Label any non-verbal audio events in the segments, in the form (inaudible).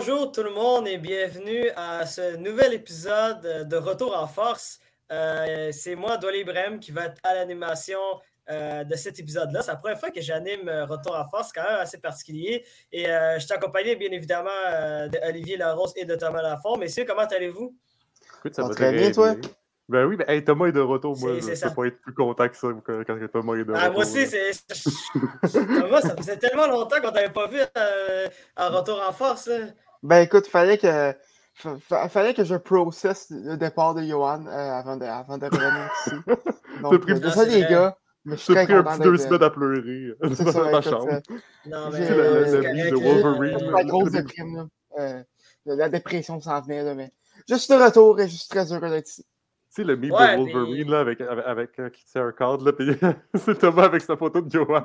bonjour tout le monde et bienvenue à ce nouvel épisode de Retour en force. Euh, c'est moi, Dolly Ibrahim, qui va être à l'animation euh, de cet épisode-là. C'est la première fois que j'anime Retour en force, quand même assez particulier. Et euh, je suis accompagné, bien évidemment, d'Olivier Larose et de Thomas Lafont. Messieurs, comment allez-vous? Écoute, ça va très bien, toi? Ben oui, mais Thomas est de retour. Moi, je ne peux pas être plus content que ça quand Thomas est de ah, retour. Moi aussi, c'est. (laughs) Thomas, ça faisait tellement longtemps qu'on t'avait pas vu en retour en force. Ben écoute, fallait que. Fallait que je processe le départ de Johan euh, avant, de, avant de revenir (laughs) ici. Donc, pris, ça, les gars. Mais je suis très pris un petit deux semaines à pleurer c'est (laughs) dans ta chambre. Non, mais. la, la vie de Wolverine. La grosse déprime, là. Euh, la dépression s'en venait, mais. Je suis de retour et je suis très heureux d'être ici. Tu sais, le meme de Wolverine, là, avec, avec, avec euh, qui tient un cadre, là, puis (laughs) c'est Thomas avec sa photo de Johan.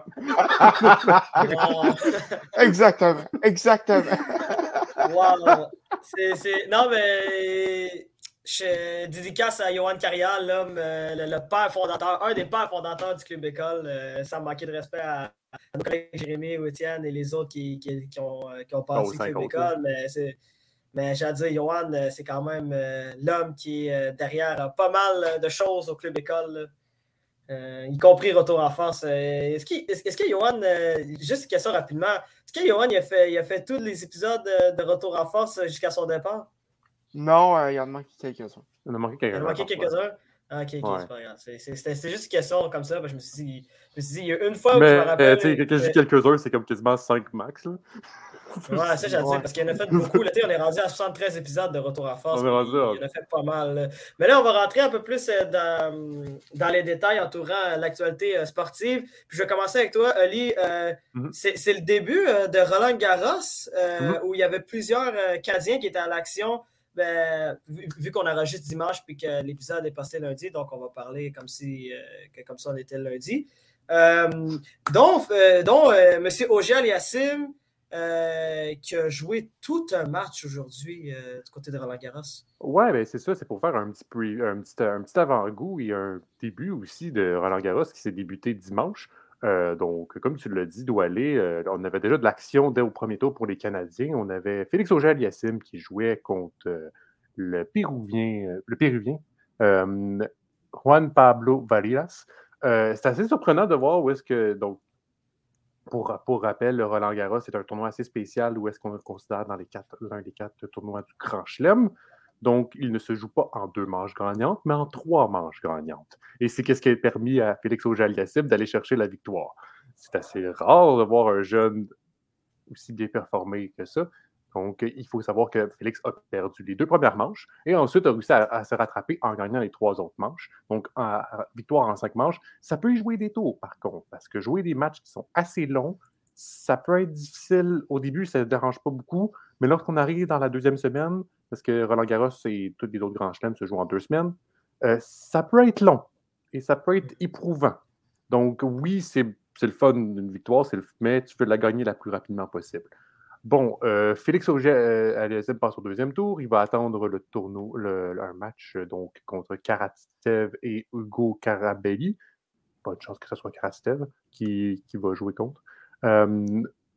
exactement, exactement. Wow! C'est, Non, mais je dédicace à Johan Carial, l'homme, euh, le, père fondateur, un des pères fondateurs du Club École. Euh, sans manquer de respect à, nos collègues Jérémy Étienne et les autres qui, qui, qui ont, euh, qui ont passé au Club École. Mais, c'est, mais j'ai à dire, Johan, c'est quand même l'homme qui est derrière pas mal de choses au Club École. Euh, y compris retour en force. Euh, est-ce, est que Johan, euh, juste une question rapidement, est-ce que Johan il a, fait, il a fait tous les épisodes de, retour en force jusqu'à son départ? Non, il en a manqué quelques-uns. Il en a manqué quelques-uns. Ah, ok, ok, c'est pas grave. C'était juste une question comme ça. Je me suis dit, je me suis dit il y a une fois où Mais, je me rappelle. tu sais, quand je dis quelques-uns, c'est comme quasiment 5 max. Là. Ouais, ça, dire, parce qu'il en a fait beaucoup. Là, on est rendu à 73 épisodes de Retour en force. On est rendu, il en a fait pas mal. Mais là, on va rentrer un peu plus euh, dans, dans les détails entourant l'actualité euh, sportive. Puis je vais commencer avec toi, Ali. Euh, mm-hmm. C'est le début de Roland Garros, mm-hmm. où il y avait plusieurs Cadiens qui étaient à l'action. Ben, vu, qu'on enregistre dimanche puis que l'épisode est passé lundi, donc on va parler comme si comme ça on était lundi. donc, dont M. Ogiel Aliassim, euh, qui a joué tout un match aujourd'hui euh, du côté de Roland Garros. Ouais, ben c'est ça, c'est pour faire un petit, un petit, un petit avant-goût et un début aussi de Roland Garros qui s'est débuté dimanche. Euh, donc, comme tu l'as dit, Doualé, on avait déjà de l'action dès au premier tour pour les Canadiens. On avait Félix Auger-Aliassime qui jouait contre le Péruvien, le Péruvien Juan Pablo Varias. c'est assez surprenant de voir où est-ce que donc pour, rappel, le Roland Garros, c'est un tournoi assez spécial où est-ce qu'on le considère dans l'un des quatre tournois du Grand Chelem. Donc, il ne se joue pas en deux manches gagnantes, mais en trois manches gagnantes. Et c'est ce qui a permis à Félix auger d'aller chercher la victoire. C'est assez rare de voir un jeune aussi bien performé que ça. Donc, il faut savoir que Félix a perdu les deux premières manches et ensuite a réussi à, se rattraper en gagnant les trois autres manches. Donc, victoire en cinq manches. Ça peut y jouer des tours, par contre, parce que jouer des matchs qui sont assez longs, ça peut être difficile. Au début, ça ne dérange pas beaucoup, mais lorsqu'on arrive dans la deuxième semaine, parce que Roland Garros et tous les autres grands chelems se jouent en deux semaines, euh, ça peut être long et ça peut être éprouvant. Donc, oui, c'est le fun d'une victoire, mais tu veux la gagner la plus rapidement possible. Bon, euh, Félix Auger euh, passe au deuxième tour. Il va attendre le tournoi, un match euh, donc contre Karatev et Hugo Carabelli. Pas de chance que ce soit Karatev qui, va jouer contre.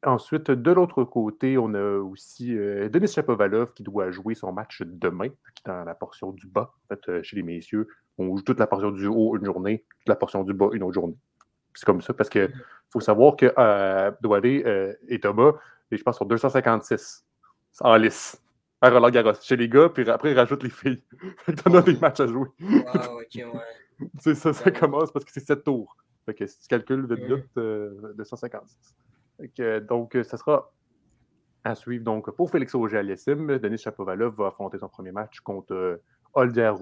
Ensuite, de l'autre côté, on a aussi euh, Denis Chapovalov qui doit jouer son match demain, dans la portion du bas, euh, chez les messieurs. On joue toute la portion du haut une journée, toute la portion du bas une autre journée. C'est comme ça, parce qu'il mm. faut savoir que euh, Doualé euh, et Thomas, et je pense, sont 256 en lice à Roland Garros chez les gars, puis après, ils rajoutent les filles. (laughs) T'en as des matchs à jouer. Wow, okay, ouais. (laughs) c'est ça, ça commence parce que c'est 7 tours. Fait que si tu calcules vite, mm. vite, 256. Donc, euh, ça sera à suivre. Donc, pour Félix Auger-Aliassime, Denis Chapovalov va affronter son premier match contre euh, Holger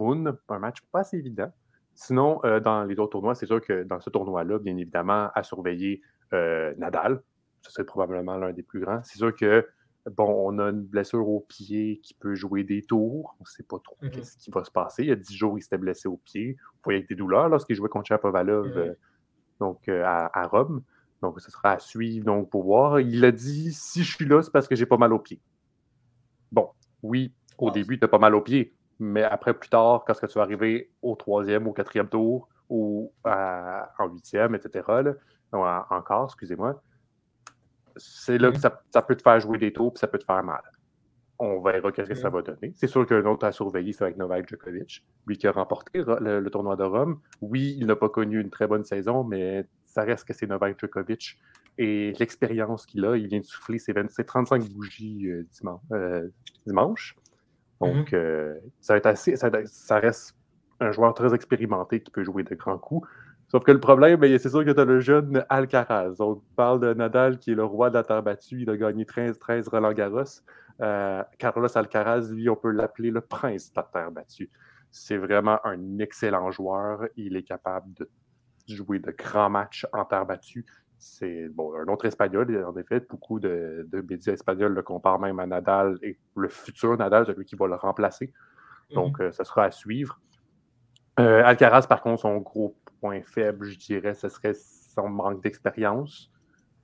un match pas assez évident. Sinon, euh, dans les autres tournois, c'est sûr que dans ce tournoi-là, bien évidemment, à surveiller Nadal. Ce serait probablement l'un des plus grands. C'est sûr que, bon, on a une blessure au pied qui peut jouer des tours. On ne sait pas trop ce qui va se passer. Il y a 10 jours, il s'était blessé au pied. Il voyait avec des douleurs lorsqu'il jouait contre Chapovalov donc, à, Rome. Donc, ce sera à suivre donc, pour voir. Il a dit si je suis là, c'est parce que j'ai pas mal au pied. Bon, oui, au début, tu as pas mal au pied. Mais après, plus tard, quand tu vas arriver au troisième, au quatrième tour, ou en huitième, etc., là, encore, excusez-moi, c'est là que ça, peut te faire jouer des tours puis ça peut te faire mal. On verra ce que ça va donner. C'est sûr qu'un autre à surveiller, c'est avec Novak Djokovic, lui qui a remporté le, tournoi de Rome. Oui, il n'a pas connu une très bonne saison, mais ça reste que c'est Novak Djokovic. Et l'expérience qu'il a, il vient de souffler ses, 35 bougies euh, euh, dimanche. Donc, mm-hmm. euh, ça, va être assez, ça, reste un joueur très expérimenté qui peut jouer de grands coups. Sauf que le problème, c'est sûr que tu as le jeune Alcaraz. On parle de Nadal qui est le roi de la terre battue. Il a gagné 13, 13 Roland Garros. Carlos Alcaraz, lui, on peut l'appeler le prince de la terre battue. C'est vraiment un excellent joueur. Il est capable de jouer de grands matchs en terre battue. C'est bon, un autre espagnol, en effet, beaucoup de, médias espagnols le comparent même à Nadal et le futur Nadal, celui qui va le remplacer. Donc, mhm. euh, ce sera à suivre. Euh, Alcaraz, par contre, son gros point faible, je dirais, ce serait son manque d'expérience.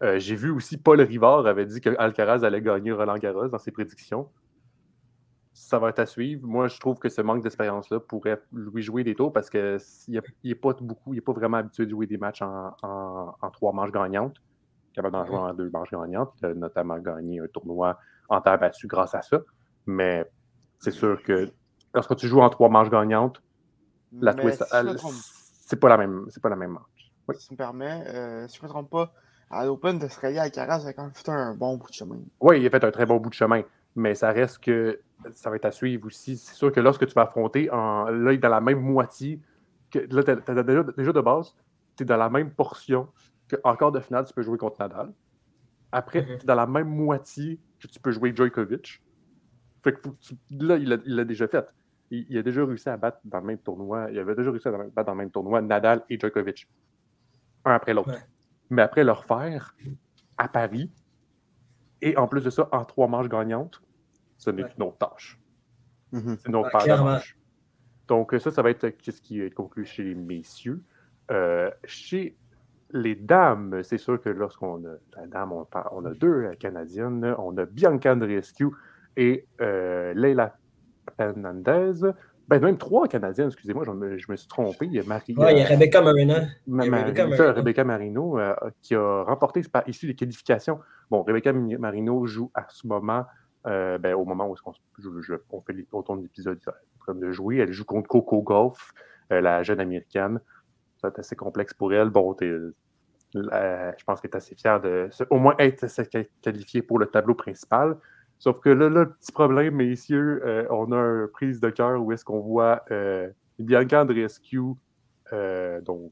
Euh, j'ai vu aussi Paul Rivard avait dit que Alcaraz allait gagner Roland Garros dans ses prédictions. Ça va être à suivre. Moi, je trouve que ce manque d'expérience-là pourrait lui jouer des tours parce qu'il n'est pas beaucoup, il n'est pas vraiment habitué de jouer des matchs en, trois manches gagnantes. Il est capable d'en jouer en deux manches gagnantes. Il a notamment gagné un tournoi en terre battue grâce à ça. Mais c'est sûr que lorsque tu joues en trois manches gagnantes, la twist, c'est pas la même, c'est pas la même manche. Oui. Si tu me permets, euh, si je ne me trompe pas, à l'Open d'Australie, Caras a quand même fait un bon bout de chemin. Oui, il a fait un très bon bout de chemin, mais ça reste que ça va être à suivre aussi. C'est sûr que lorsque tu vas affronter, en, là, dans la même moitié, que, là, déjà, de base, tu es dans la même portion qu'en quart de finale, tu peux jouer contre Nadal. Après, mm-hmm. tu es dans la même moitié que tu peux jouer Djokovic. Fait que là, il l'a déjà fait. Il, il, a déjà réussi à battre dans le même tournoi. Il avait déjà réussi à battre dans le même tournoi Nadal et Djokovic. Un après l'autre mais après le refaire à Paris, et en plus de ça, en trois manches gagnantes, ce n'est une autre tâche. Mhm. C'est une autre. Donc, ça, ça va être ce qui est conclu chez les messieurs. Euh, chez les dames, c'est sûr que lorsqu'on a la dame, on, on, a deux Canadiennes. On a Bianca Andreescu et euh, Leila Fernandez. Ben, même trois Canadiens, excusez-moi, je me, je me, suis trompé. Il y a Marie. Il y a Rebecca Marino. Rebecca, Marino, euh, qui a remporté par issue des qualifications. Bon, Rebecca Marino joue à ce moment, euh, ben, au moment où on, on fait autant d'épisodes en train de jouer. Elle joue contre Coco Golf, euh, la jeune américaine. C'est assez complexe pour elle. Bon, je pense qu'elle est assez fière de au moins être qualifiée pour le tableau principal. Sauf que là, le petit problème, messieurs, euh, on a une prise de cœur où est-ce qu'on voit euh, Bianca Andreescu, euh, donc,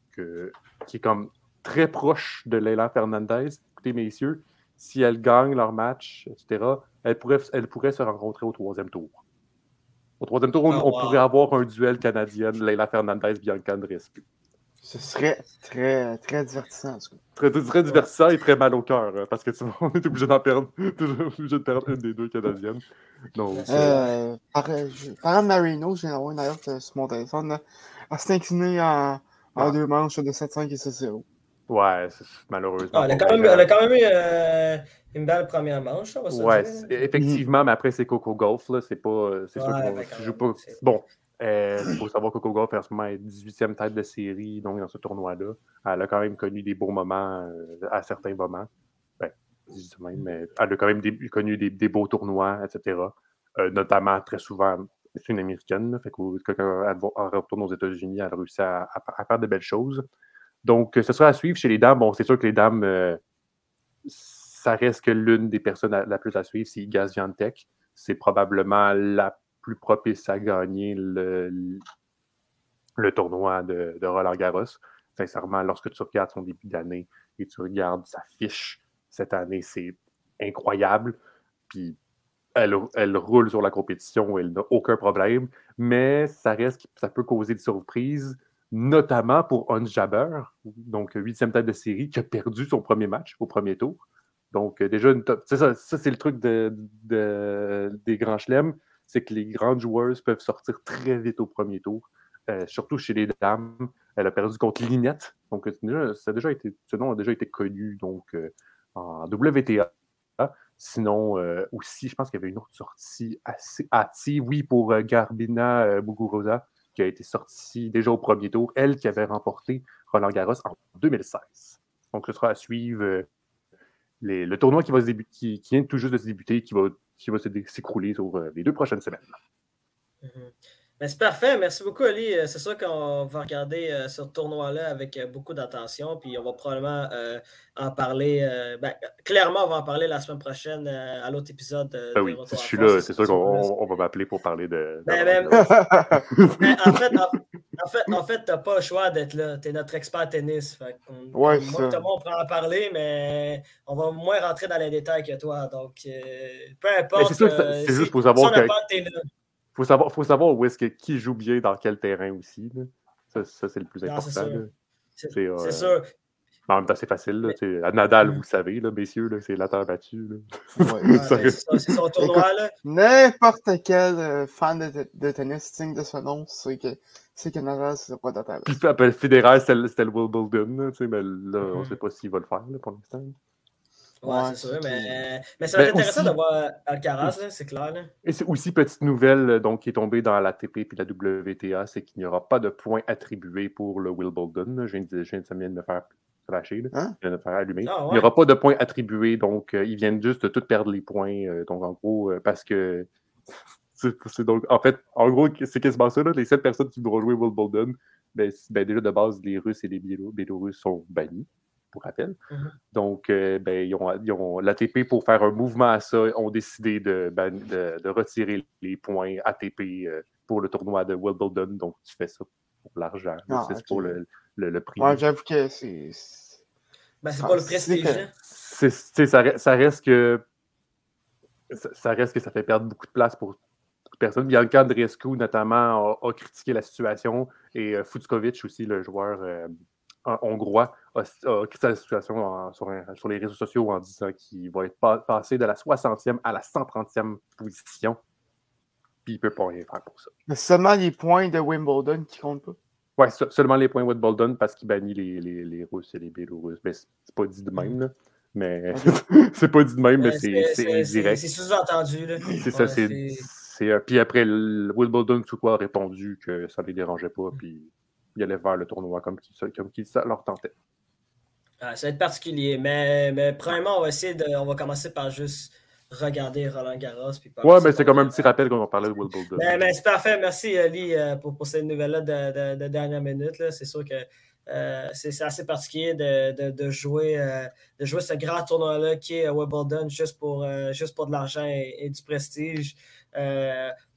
qui est comme très proche de Leila Fernandez. Écoutez, messieurs, si elle gagne leur match, etc., elle pourrait, elle pourrait se rencontrer au troisième tour. Au troisième tour, on, oh, pourrait avoir un duel canadien, Leila Fernandez-Bianca Andreescu. Ce serait très, très divertissant. Très, très divertissant et très mal au cœur, hein, parce que tu, (laughs) on est obligé d'en perdre, (laughs) obligé de perdre une des deux canadiennes. Donc, euh, par, Marino, j'ai envoyé une alerte sur mon téléphone. Elle s'est inclinée en, en deux manches de 7-5 et 7-0. Ouais, malheureusement. Ah, elle, a quand même, elle, a quand même, eu euh, une belle première manche. Ça, ouais, effectivement, mais après, c'est Coco Golf. C'est pas. C'est sûr qu'on joue pas. Bon, il euh, faut savoir que Coco Golf, en ce moment, est 18e tête de série, donc dans ce tournoi-là. Elle a quand même connu des beaux moments euh, à certains moments. Ben, même, mais elle a quand même connu des, beaux tournois, etc. Euh, notamment, très souvent, c'est une américaine. quand elle, retourne aux États-Unis, elle a réussi à, faire de belles choses. Donc, ce sera à suivre chez les dames. Bon, c'est sûr que les dames, ça reste que l'une des personnes la, plus à suivre, c'est Gaz Tech. C'est probablement la plus propice à gagner le, tournoi de, Roland Garros. Sincèrement, lorsque tu regardes son début d'année et tu regardes sa fiche cette année, c'est incroyable. Puis elle, roule sur la compétition, elle n'a aucun problème, mais ça peut causer des surprises, notamment pour Hans Jabber, donc huitième tête de série, qui a perdu son premier match au premier tour. Donc, déjà, une ça, ça c'est le truc de, des grands chelems c'est que les grandes joueuses peuvent sortir très vite au premier tour, euh, surtout chez les dames. Elle a perdu contre Linette, donc ça a ce nom a déjà été connu donc, euh, en WTA. Sinon, euh, aussi, je pense qu'il y avait une autre sortie assez hâtive, oui, pour Garbina Muguruza, qui a été sortie déjà au premier tour, elle qui avait remporté Roland Garros en 2016. Donc, ce sera à suivre le tournoi qui, va se débuter, qui, vient tout juste de se débuter, qui va qui va s'écrouler sur les deux prochaines semaines. Mm-hmm. Ben, c'est parfait. Merci beaucoup, Ali. Euh, c'est sûr qu'on va regarder euh, ce tournoi-là avec euh, beaucoup d'attention. Puis on va probablement en parler. Ben, clairement, on va en parler la semaine prochaine à l'autre épisode. Ben oui, si je suis là, c'est sûr qu'on va m'appeler pour parler de. Ben, ben, (laughs) en fait, en, fait, en fait, tu n'as pas le choix d'être là. Tu es notre expert tennis. moi, Thomas, on pourra en parler, mais on va moins rentrer dans les détails que toi. Donc, peu importe. C'est juste pour savoir. que faut savoir, faut savoir où est-ce que qui joue bien dans quel terrain aussi. Ça, c'est le plus important. C'est euh, en même temps, c'est facile. À Nadal, vous savez, là, messieurs, c'est la terre battue. (laughs) c'est son tournoi. N'importe quel euh, fan de, de, tennis signe de ce nom, c'est que, que Nadal, c'est pas de terre Puis, le fédéral, c'était le Wimbledon. Mais là, on ne mm-hmm. sait pas s'il va le faire pour l'instant. Ouais, c'est sûr, mais, mais ça va être intéressant de voir Alcaraz, c'est clair. Et c'est aussi petite nouvelle euh, donc, qui est tombée dans l'ATP et la WTA, c'est qu'il n'y aura pas de points attribués pour le Wimbledon. Je viens de, je viens de me faire flasher, hein? je viens de faire allumer. Ah, Il n'y aura pas de points attribués, donc euh, ils viennent juste de tout perdre les points. Euh, donc en gros, parce que (laughs) c'est donc en fait, en gros, c'est quasiment ça. Là, les sept personnes qui vont jouer Wimbledon, ben, ben, déjà de base, les Russes et les Biélorusses sont bannis pour rappel. Mm-hmm. Donc, euh, ben, ils ont, l'ATP, pour faire un mouvement à ça, ont décidé de, de, retirer les points ATP euh, pour le tournoi de Wimbledon. Donc, tu fais ça pour l'argent. Ah, c'est pour le, le, prix. Ouais, j'avoue que c'est. Ben, c'est pas le prestige. Hein. Ça, ça, reste que. Ça, reste que ça fait perdre beaucoup de place pour personne. Bianca Andreescu, notamment, a, critiqué la situation et euh, aussi, le joueur hongrois a, critiqué la situation sur, les réseaux sociaux en disant qu'il va être passé de la 60e à la 130e position. Puis il ne peut pas rien faire pour ça. Mais seulement les points de Wimbledon qui comptent pas. Oui, seulement les points de Wimbledon parce qu'il bannit les, les, les, Russes et les Biélorusses. Mais c'est pas dit de même, là. Mais (laughs) c'est pas dit de même, mais c'est indirect. C'est sous-entendu. C'est ça, c'est. Puis après, Wimbledon, tout quoi, a répondu que ça ne les dérangeait pas. Puis il allait vers le tournoi comme qui, comme ça leur tentait. Ah, ça va être particulier, mais, mais premièrement, on va essayer de. On va commencer par juste regarder Roland Garros. Puis ouais, mais c'est comme un petit rappel qu'on va parler de Will Mais, mais c'est parfait. Merci, Ali, euh, pour, pour cette nouvelle-là de, de, dernière minute. C'est sûr que euh, c'est assez particulier de, de jouer, euh, de jouer ce grand tournoi-là qui est Wimbledon juste pour, juste pour de l'argent et, du prestige.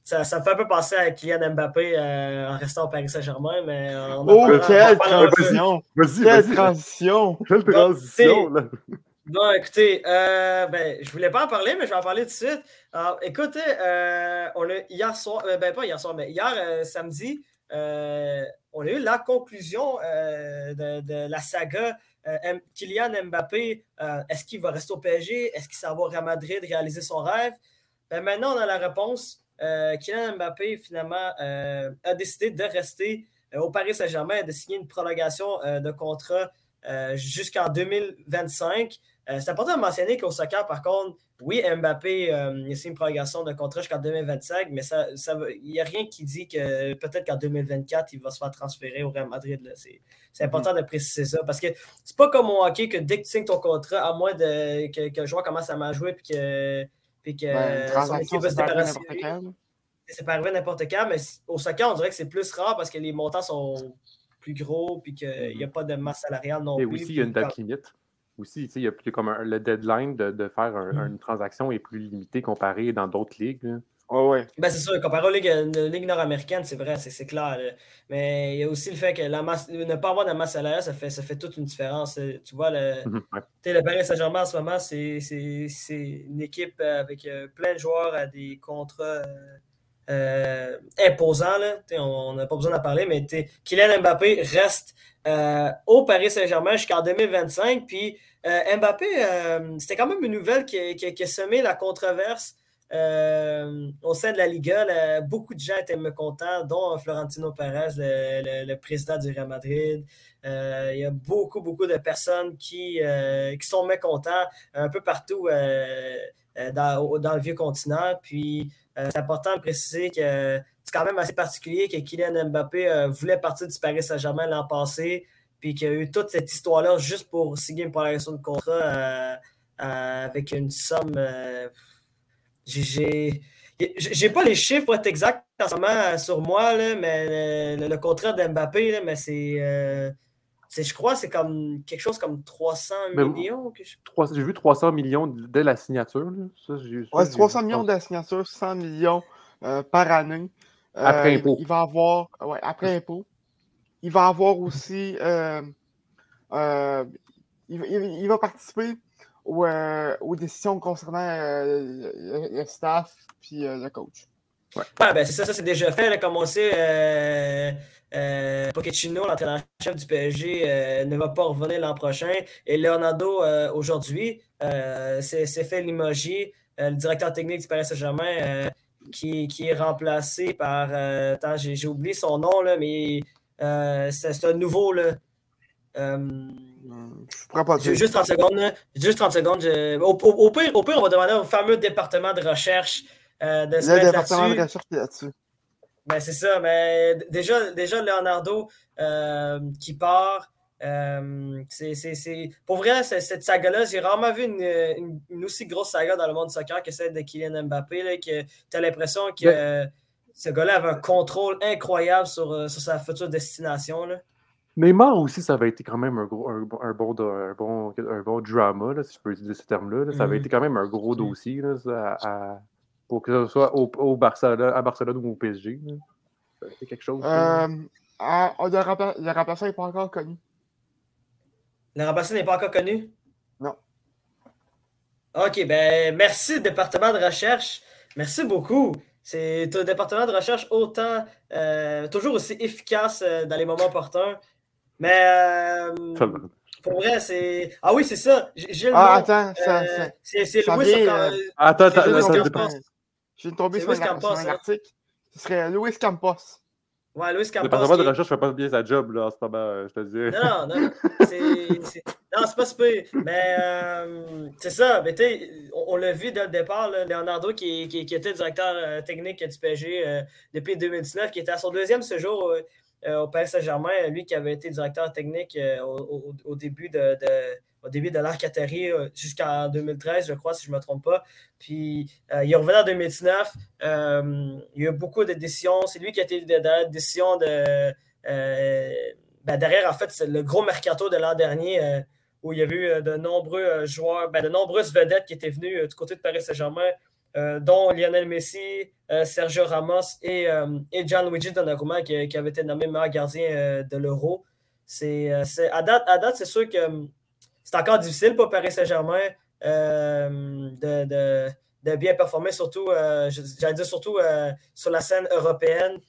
Ça, ça, me fait un peu penser à Kylian Mbappé euh, en restant au Paris Saint-Germain, mais on Oh, quelle transition! Quelle transition! Quelle transition, là! Bon, écoutez, euh, ben, je ne voulais pas en parler, mais je vais en parler tout de suite. Alors, écoutez, euh, on hier soir, euh, ben pas hier soir, mais hier samedi, on a eu la conclusion de, la saga Kylian Mbappé. Est-ce qu'il va rester au PSG? Est-ce qu'il s'en va Real Madrid réaliser son rêve? Ben, maintenant, on a la réponse. Kylian Mbappé, finalement, a décidé de rester au Paris Saint-Germain et de signer une prolongation de contrat jusqu'en 2025. C'est important de mentionner qu'au soccer, par contre, oui, Mbappé a signé une prolongation de contrat jusqu'en 2025, mais il ça, n'y a rien qui dit que peut-être qu'en 2024, il va se faire transférer au Real Madrid. C'est important de préciser ça parce que c'est pas comme au hockey que dès que tu signes ton contrat, à moins de, que, que le joueur commence à mal jouer et que puis que son équipe va se débarrasser. C'est pas arrivé n'importe quand, mais au soccer, on dirait que c'est plus rare parce que les montants sont plus gros puis qu'il n'y a mm-hmm. pas de masse salariale non plus. Mais aussi, il y a une date limite. Aussi, il y a plus comme le deadline de, de faire mm. une transaction est plus limité comparé dans d'autres ligues. ouais. Ben, c'est sûr, comparé aux ligues, nord-américaines, c'est vrai, c'est clair. Mais il y a aussi le fait que la masse, ne pas avoir de masse salariale, ça fait, ça fait toute une différence. Tu vois, le, (laughs) mm le Paris Saint-Germain en ce moment, c'est une équipe avec euh, plein de joueurs à des contrats euh, imposants. Là. On n'a pas besoin d'en parler, mais Kylian Mbappé reste euh, au Paris Saint-Germain jusqu'en 2025. Puis Mbappé, c'était quand même une nouvelle qui, qui, semé la controverse euh, au sein de la Liga, beaucoup de gens étaient mécontents, dont Florentino Perez, le, président du Real Madrid. Euh, il y a beaucoup, beaucoup de personnes qui, euh, qui sont mécontents un peu partout dans, dans, le vieux continent. Puis, c'est important de préciser que c'est quand même assez particulier que Kylian Mbappé voulait partir du Paris Saint-Germain l'an passé, puis qu'il y a eu toute cette histoire-là juste pour signer une prolongation de contrat avec une somme j'ai. J'ai pas les chiffres pour être exact en ce moment sur moi, là, mais le, contrat d'Mbappé, mais c'est je crois, c'est comme quelque chose comme 300 millions. J'ai vu 300 millions dès la signature. Ça, ouais, 300 millions de la signature, 100 millions euh, par année. après euh, impôt. Il va avoir, ouais, après impôt. Il va avoir aussi, euh, il, va participer aux, décisions concernant le, staff puis le coach. Ouais. ben c'est ça, ça c'est déjà fait. comme on sait, euh, Pochettino, l'entraîneur-chef du PSG, euh, ne va pas revenir l'an prochain. Et Leonardo, euh, aujourd'hui, s'est fait limoger, le directeur technique du Paris Saint-Germain, qui, qui, est remplacé par. attends, j'ai oublié son nom, là, mais c'est un nouveau. Là, je juste 30 secondes. Juste 30 secondes. Au, pire, au, pire, on va demander au fameux département de recherche de se le département de recherche là-dessus. Ben, c'est ça, mais déjà, déjà Leonardo euh, qui part, euh, c'est, pour vrai, cette saga-là, j'ai rarement vu une, une, aussi grosse saga dans le monde du soccer que celle de Kylian Mbappé. Là, que tu as l'impression que ce gars-là avait un contrôle incroyable sur, euh, sur sa future destination. Là. Neymar aussi, ça avait été quand même un, gros, un, bon, un, bon, un bon drama, là, si je peux utiliser ce terme-là. Ça avait mm-hmm. été quand même un gros dossier là, à, pour que ce soit au, au Barcelone, à Barcelone ou au PSG. C'est quelque chose. Euh, ah, oh, le, remplaçant n'est pas encore connu. Le remplaçant n'est pas encore connu? Non. OK, ben merci, département de recherche. Merci beaucoup. C'est un département de recherche autant, euh, toujours aussi efficace euh, dans les moments opportuns. Mais euh, pour vrai, c'est. Ah oui, c'est ça. J'ai le ah, attends, ça, c'est Louis. Attends, attends, je de tomber sur, un, Campos, un, article. Ce serait Louis Campos. Ouais, Louis Campos. Le département de recherche ne fait pas bien sa job, là, en ce moment, euh, je te dis. Non, non, non. Non, c'est pas super. Mais euh, c'est ça. Mais on, on l'a vu dès le départ, là, Leonardo, qui, qui, qui, était directeur euh, technique du PSG euh, depuis 2019, qui était à son deuxième séjour au Paris Saint-Germain, lui qui avait été directeur technique au, au, début de au début de l'ère Qatari euh, jusqu'en 2013, je crois, si je ne me trompe pas. Puis euh, il est revenu en 2019. Euh, il y a eu beaucoup de décisions. C'est lui qui a été derrière la décision de. Ben, derrière, en fait, c'est le gros mercato de l'an dernier où il y a eu de nombreux joueurs, ben, de nombreuses vedettes qui étaient venues du côté de Paris Saint-Germain, dont Lionel Messi, Sergio Ramos et, et Gianluigi Donnarumma qui, qui, avait été nommé meilleur gardien de l'Euro. C'est, à date, à date c'est sûr que c'est encore difficile pour Paris Saint-Germain euh, de, bien performer, surtout, euh, j'allais dire surtout euh, sur la scène européenne.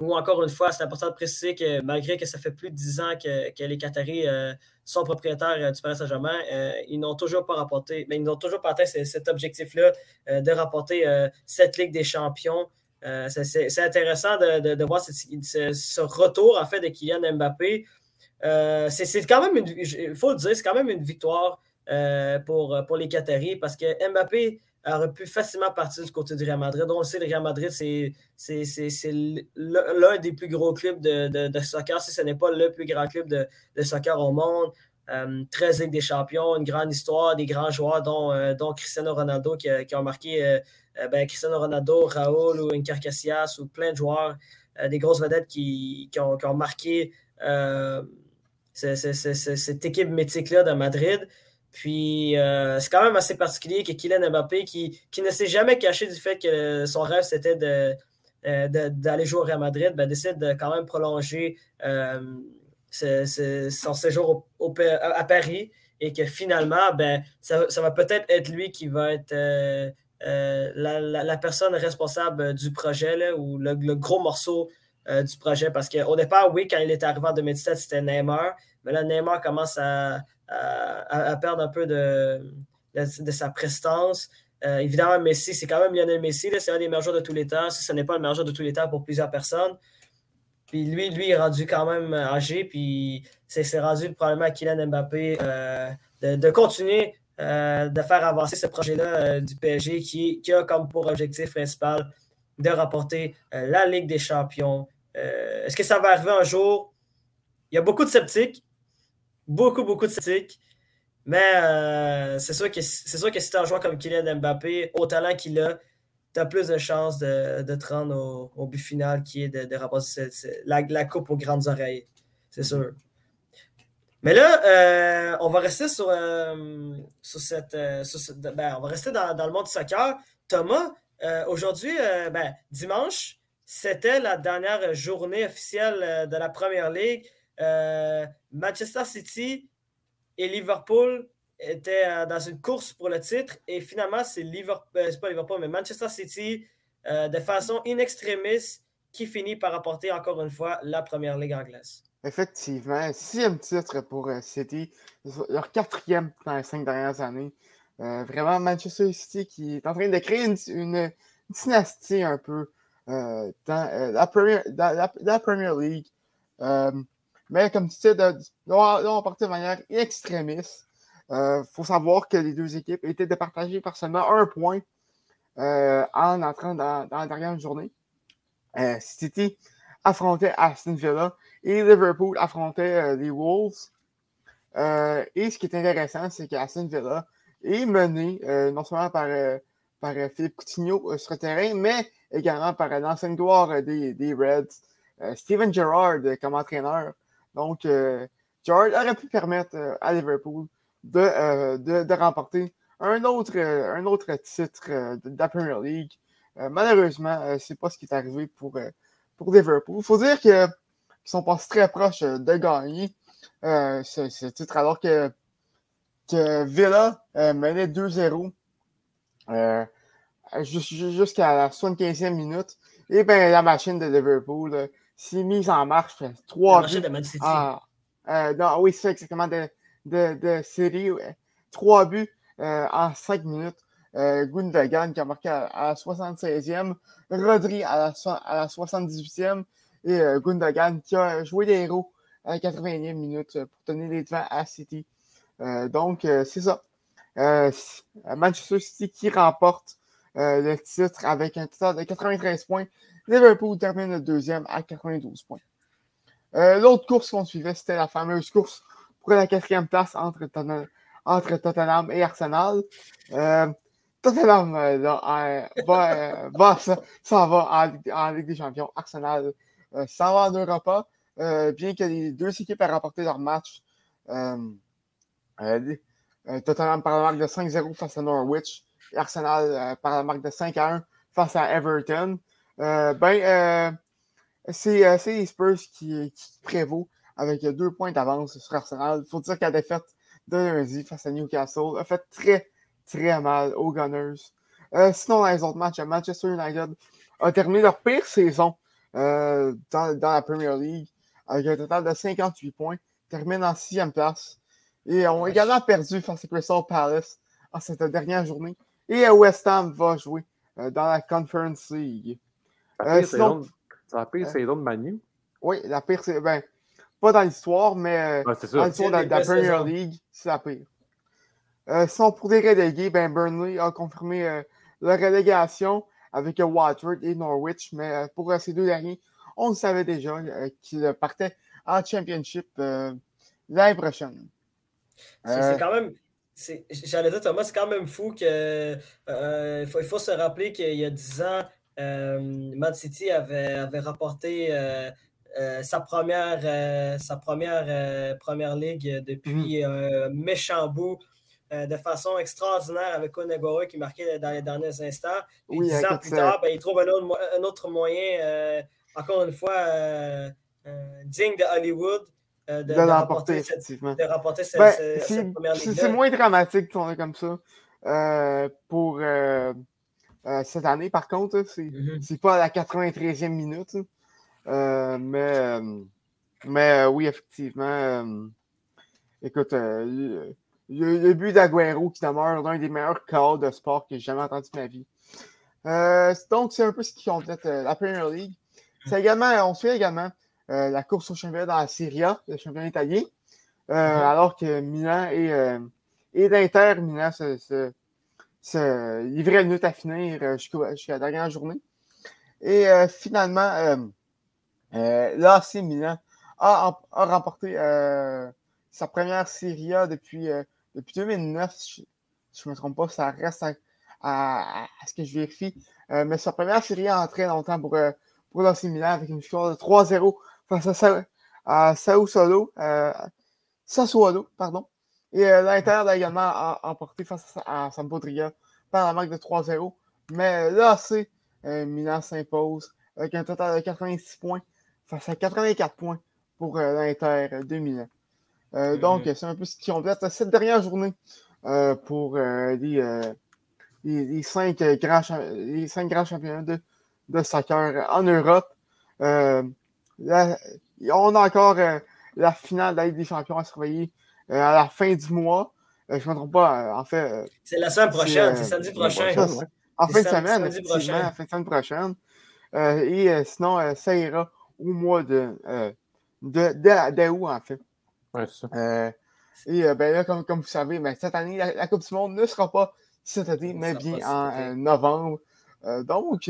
Ou encore une fois, c'est important de préciser que malgré que ça fait plus de dix ans que, les Qataris sont propriétaires du Paris Saint-Germain, ils n'ont toujours pas rapporté, mais ils n'ont toujours pas atteint cet objectif-là de rapporter cette Ligue des Champions. c'est intéressant de, voir ce, retour en fait de Kylian Mbappé. Euh, c'est quand même, il faut le dire, c'est quand même une victoire euh, pour, pour les Qataris parce que Mbappé aurait pu facilement partir du côté du Real Madrid. On sait, le Real Madrid, c'est l'un des plus gros clubs de, soccer, si ce n'est pas le plus grand club de, soccer au monde. 13 euh, Ligues des Champions, une grande histoire, des grands joueurs, dont, dont Cristiano Ronaldo qui, qui ont marqué ben, Cristiano Ronaldo, Raúl ou Incar Casillas ou plein de joueurs, des grosses vedettes qui, qui, ont, qui ont, marqué cette équipe mythique-là de Madrid. Puis euh, c'est quand même assez particulier que Kylian Mbappé, qui, qui ne s'est jamais caché du fait que son rêve c'était de, euh, d'aller jouer au Real Madrid, ben, décide de quand même prolonger euh, son séjour à Paris et que finalement, ben, ça, va peut-être être lui qui va être la, personne responsable du projet ou le, le, gros morceau du projet. Parce qu'au départ, oui, quand il est arrivé en 2017, c'était Neymar. Mais là, Neymar commence à, perdre un peu de, de, sa prestance. Euh, évidemment, Messi, c'est quand même Lionel Messi. C'est un des meilleurs joueurs de tous les temps. Si ce n'est pas le meilleur joueur de tous les temps pour plusieurs personnes. Puis lui, lui est rendu quand même âgé. Puis c'est rendu probablement à Kylian Mbappé euh, de, continuer de faire avancer ce projet-là du PSG qui, qui, a comme pour objectif principal de rapporter la Ligue des Champions, euh, est-ce que ça va arriver un jour? Il y a beaucoup de sceptiques, beaucoup, beaucoup de sceptiques. Mais c'est sûr, que, sûr que si tu as un joueur comme Kylian Mbappé, au talent qu'il a, tu as plus de chances de, de te rendre au, but final qui est de, de rapporter la, coupe aux grandes oreilles. C'est sûr. Mais là, euh, on va rester sur, euh, cette. Euh, ben, on va rester dans, le monde du soccer. Thomas, aujourd'hui, ben, dimanche, c'était la dernière journée officielle de la Première Ligue. Manchester City et Liverpool était dans une course pour le titre et finalement, c'est Liverpool, euh, Liverpool, mais Manchester City, euh, de façon in extremis, qui finit par apporter encore une fois la première ligue anglaise. Effectivement, sixième titre pour euh, City, leur quatrième dans les cinq dernières années. vraiment, Manchester City qui est en train de créer une, dynastie un peu dans, la, Premier League. Mais comme tu sais, on partir de manière extrémiste. Il euh, faut savoir que les deux équipes étaient départagées par seulement un point euh, en entrant dans, la dernière journée. Euh, City affrontait Aston Villa et Liverpool affrontait les Wolves. et ce qui est intéressant, c'est qu'Aston Villa est mené non seulement par, par Philippe Coutinho sur le terrain, mais également par l'ancienne gloire des, des Reds, Steven Gerrard comme entraîneur. Donc, Gerrard aurait pu permettre à Liverpool euh, de, remporter un autre, titre euh, de, la Premier League. Euh, malheureusement, ce n'est pas ce qui est arrivé pour, Liverpool. Il faut dire qu'ils sont passés très proches de gagner ce, titre alors que, que Villa menait 2-0 jusqu'à la 75e minute. Et bien, la machine de Liverpool s'est mise en marche. Trois la machine de non, oui, c'est exactement. De, de, de série. Trois buts euh, en cinq minutes. Euh, Gundogan qui a marqué à, la 76e, Rodri à la, à la 78e et euh, Gundogan qui a joué des héros à la 80e minute pour donner les devants à City. donc, c'est ça. Manchester City qui remporte le titre avec un total de 93 points. Liverpool termine le deuxième à 92 points. L'autre course qu'on suivait, c'était la fameuse course pour la quatrième place entre, Tottenham, et Arsenal. Euh, Tottenham euh, euh, va, va, s'en va en, Ligue des Champions. Arsenal s'en va en Europa. bien que les deux équipes aient remporté leur match. Tottenham par la marque de 5-0 face à Norwich Arsenal par la marque de 5-1 face à Everton. Ben, c'est les Spurs qui, qui prévaut avec deux points d'avance sur Arsenal. Il faut dire que la défaite de lundi face à Newcastle a fait très, très mal aux Gunners. Euh, sinon, dans les autres matchs, Manchester United a terminé leur pire saison euh, dans, la Premier League avec un total de 58 points, termine en sixième place et ont également perdu face à Crystal Palace en cette dernière journée. Et West Ham va jouer euh, dans la Conference League. La pire sinon, la pire saison de Manu? Oui, la pire saison. Ben, pas dans l'histoire, mais euh, dans l'histoire de, la Premier League, c'est la pire. Euh, sinon, pour les relégués, ben Burnley a confirmé euh, la relégation avec Watford et Norwich, mais pour ces deux derniers, on le savait déjà qu'ils partaient en Championship l'année prochaine. C'est quand même. J'allais dire, Thomas, c'est quand même fou que. il, faut, il, faut, se rappeler qu'il y a 10 ans, Man City avait, avait rapporté euh, sa première, euh, sa première, euh, première ligue depuis mhm. un méchant bout de façon extraordinaire avec Onegoa qui marquait dans les derniers instants. Puis dix ans plus tard, ben, il trouve un autre, moyen, encore une fois, digne de Hollywood. de, de, cette, de remporter cette, ben, première ligue. C'est moins dramatique qu'on est comme ça. pour cette année, par contre, c'est mhm. pas à la 93e minute. Euh, mais, euh, mais euh, oui, effectivement, écoute, le, le, but d'Aguero qui demeure l'un des meilleurs calls de sport que j'ai jamais entendu de ma vie. donc, c'est un peu ce qui complète la Premier League. C'est également, on fait également la course au championnat dans la Serie A, le championnat italien, mm-hmm. alors que Milan et, et l'Inter Milan se, se, se livraient une à finir jusqu'à la dernière journée. Et finalement, euh, L'AC Milan a, remporté euh, sa première Serie A depuis, euh, depuis 2009, si je ne me trompe pas, ça reste à, ce que je vérifie. Euh, mais sa première série a entré longtemps pour, euh, pour l'AC Milan avec une victoire de 3-0 face à, à Sao Solo, euh, Sassuolo, pardon. Et euh, l'Inter a également emporté face à, Sampdoria par la marque de 3-0. Mais là, c'est Milan s'impose avec un total de 86 points face à 84 points pour l'Inter de Milan. Donc, c'est un peu ce qui complète cette dernière journée pour les, les, cinq grands, les cinq grands championnats de, de soccer en Europe. Euh, on a encore euh, la finale de la Ligue des champions à surveiller euh, à la fin du mois. je ne me trompe pas, en fait. c'est la semaine prochaine, c'est samedi prochain. En fin de semaine, effectivement, en fin de semaine prochaine. et sinon, ça ira au mois de d'août, en fait. Ouais, ça. et ben là, comme, comme vous savez, ben, cette année, la, Coupe du Monde ne sera pas cette année, mais bien en novembre. donc,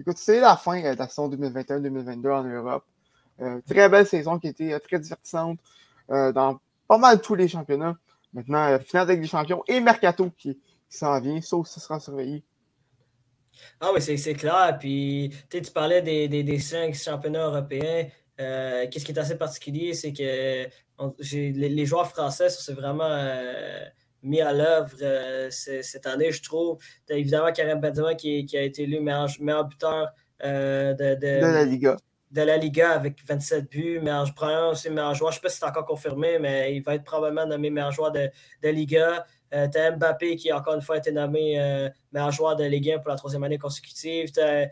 Écoute, c'est la fin de la saison 2021-2022 en Europe. Euh, très belle saison qui a été euh, très divertissante euh, dans pas mal tous les championnats. Maintenant, finale avec des champions et Mercato qui, s'en vient, sauf ce sera surveillé. Ah oui, c'est clair. Puis, tu parlais des, des, cinq championnats européens. Qu'est-ce qui est assez particulier, c'est que les, les, joueurs français, c'est vraiment mis à l'œuvre euh, cette année, je trouve. Tu as évidemment Karim Benzema qui, qui, a été élu meilleur, meilleur buteur euh, de, de, la Liga. De la Liga avec 27 buts. Meilleur, probablement aussi meilleur joueur. Je ne sais pas si c'est encore confirmé, mais il va être probablement nommé meilleur joueur de, de Liga. Euh, tu as Mbappé qui, encore une fois, été nommé meilleur joueur de Ligue 1 pour la troisième année consécutive. Tu as,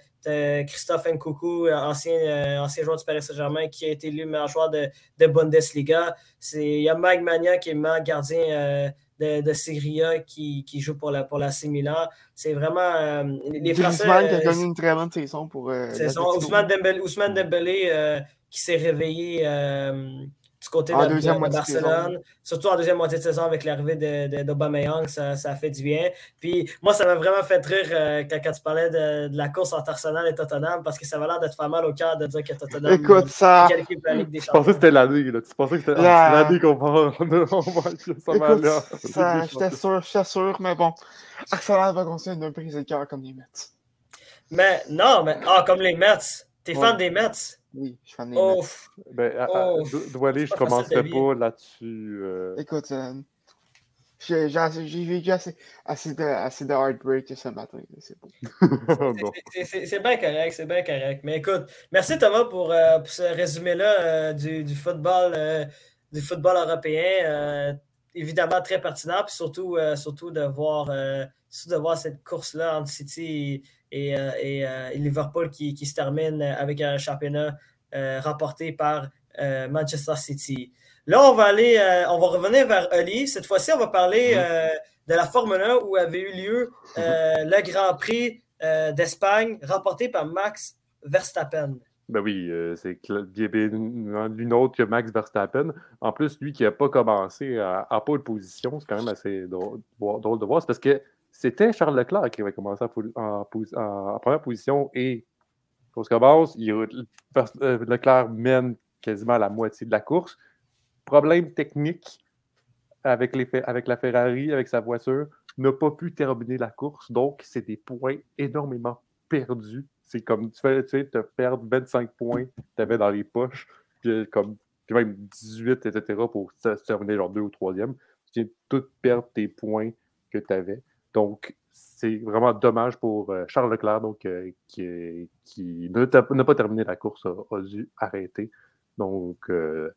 Christophe Nkoukou, ancien, ancien joueur du Paris Saint-Germain, qui a été élu meilleur joueur de, de Bundesliga. Il y a Mike Magna qui est meilleur gardien de, de Syria qui, qui, joue pour la, pour la Milan. C'est vraiment. Euh, les Français. qui a gagné une très bonne saison pour. Euh, Ousmane Dembélé, Ousmane Dembélé euh, qui s'est réveillé euh, du côté de, Barcelone, surtout en deuxième moitié de saison avec l'arrivée d'Aubameyang, ça, ça a fait du bien. Puis moi, ça m'a vraiment fait rire euh, quand, tu parlais de, la course entre Arsenal et Tottenham parce que ça va l'air d'être pas mal au cœur de dire que Tottenham Écoute, ça... Tu pensais que c'était l'année, là. Tu pensais que c'était l'année qu'on va (laughs) ça J'étais sûr, j'étais sûr, mais bon, Arsenal va continuer de me briser le cœur comme les Mets. Mais non, mais ah, comme les Mets. T'es fan des Mets? Oui, je suis fan des Mets. Ben, Doualé, je ne commencerai pas là-dessus. Euh. Écoute, euh, j'ai vécu assez, assez, de, assez de heartbreak ce matin. (laughs) C'est bon. C'est bien correct, c'est bien correct. Mais écoute, merci Thomas pour, euh, pour ce résumé-là du, du, football, du football européen. évidemment très pertinent, puis surtout, surtout de, voir, de voir cette course-là entre City et, euh, euh, et, Liverpool qui, qui, se termine avec un championnat euh, remporté par Manchester City. Là, on va aller, on va revenir vers Oli. Cette fois-ci, on va parler de la Formule 1 où avait eu lieu le Grand Prix d'Espagne remporté par Max Verstappen. Ben oui, c'est l'une autre que Max Verstappen. En plus, lui qui n'a pas commencé à, à pole position, c'est quand même assez drôle, drôle de voir. C'est parce que c'était Charles Leclerc qui avait commencé en, première position et course commence, euh, Leclerc mène quasiment la moitié de la course. Problème technique avec, les, avec la Ferrari, avec sa voiture, n'a pas pu terminer la course. Donc, c'est des points énormément perdus. C'est comme tu fais, tu sais, te perdre 25 points que tu avais dans les poches, puis comme même 18, etc. pour terminer genre deux ou troisième. Tu viens de tout perdre tes points que tu avais. Donc, c'est vraiment dommage pour euh, Charles Leclerc, donc, euh, qui, n'a pas terminé la course, a, dû arrêter. Donc, euh,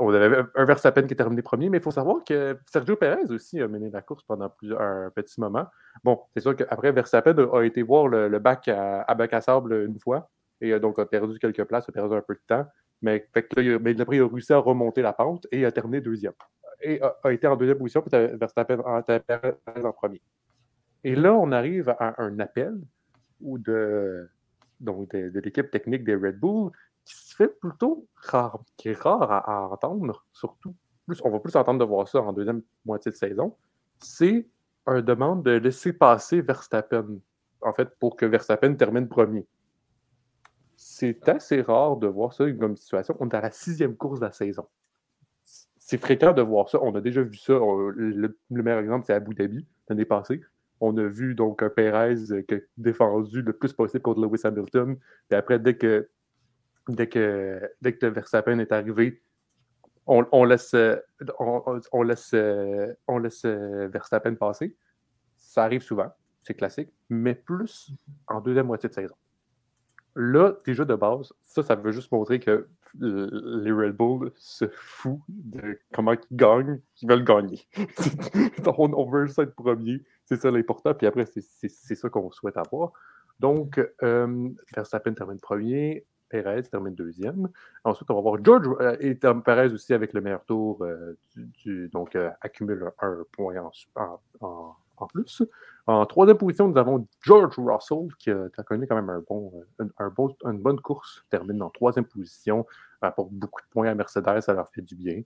on avait un Verstappen qui est terminé premier, mais il faut savoir que Sergio Perez aussi a mené la course pendant plusieurs, un petit moment. Bon, c'est sûr qu'après, Verstappen a, été voir le, bac à, bac à sable une fois, et donc a perdu quelques places, a perdu un peu de temps. Mais, fait il, a, il a réussi à remonter la pente et a terminé deuxième. Et a, été en deuxième position, puis Verstappen en, en premier. Et là, on arrive à un appel de, de, l'équipe technique des Red Bull qui se fait plutôt rare, qui est rare à, entendre, surtout. Plus, on va plus entendre de voir ça en deuxième moitié de saison. C'est une demande de laisser passer Verstappen, en fait, pour que Verstappen termine premier. C'est assez rare de voir ça comme situation. On est à la sixième course de la saison. c'est fréquent de voir ça. On a déjà vu ça. le, meilleur exemple, c'est Abu Dhabi l'année passée. On a vu donc un Perez qui a défendu le plus possible contre Lewis Hamilton. Et après, dès que, dès que, Verstappen est arrivé, on, laisse, on, laisse, on laisse Verstappen passer. Ça arrive souvent, c'est classique, mais plus en deuxième moitié de saison. Là, déjà de base, ça, ça veut juste montrer que les Red Bull se foutent de comment ils gagnent, qu'ils veulent gagner. (laughs) on, veut juste être premier, c'est ça l'important, puis après, c'est ça qu'on souhaite avoir. Donc, euh, Verstappen termine premier, Perez termine deuxième. Ensuite, on va voir George euh, et Perez aussi avec le meilleur tour, euh, du, donc euh, accumule un point en, en, plus. En troisième position, nous avons George Russell qui a, connu quand même un bon, un, bon, une bonne course, termine en troisième position, apporte beaucoup de points à Mercedes, ça leur fait du bien.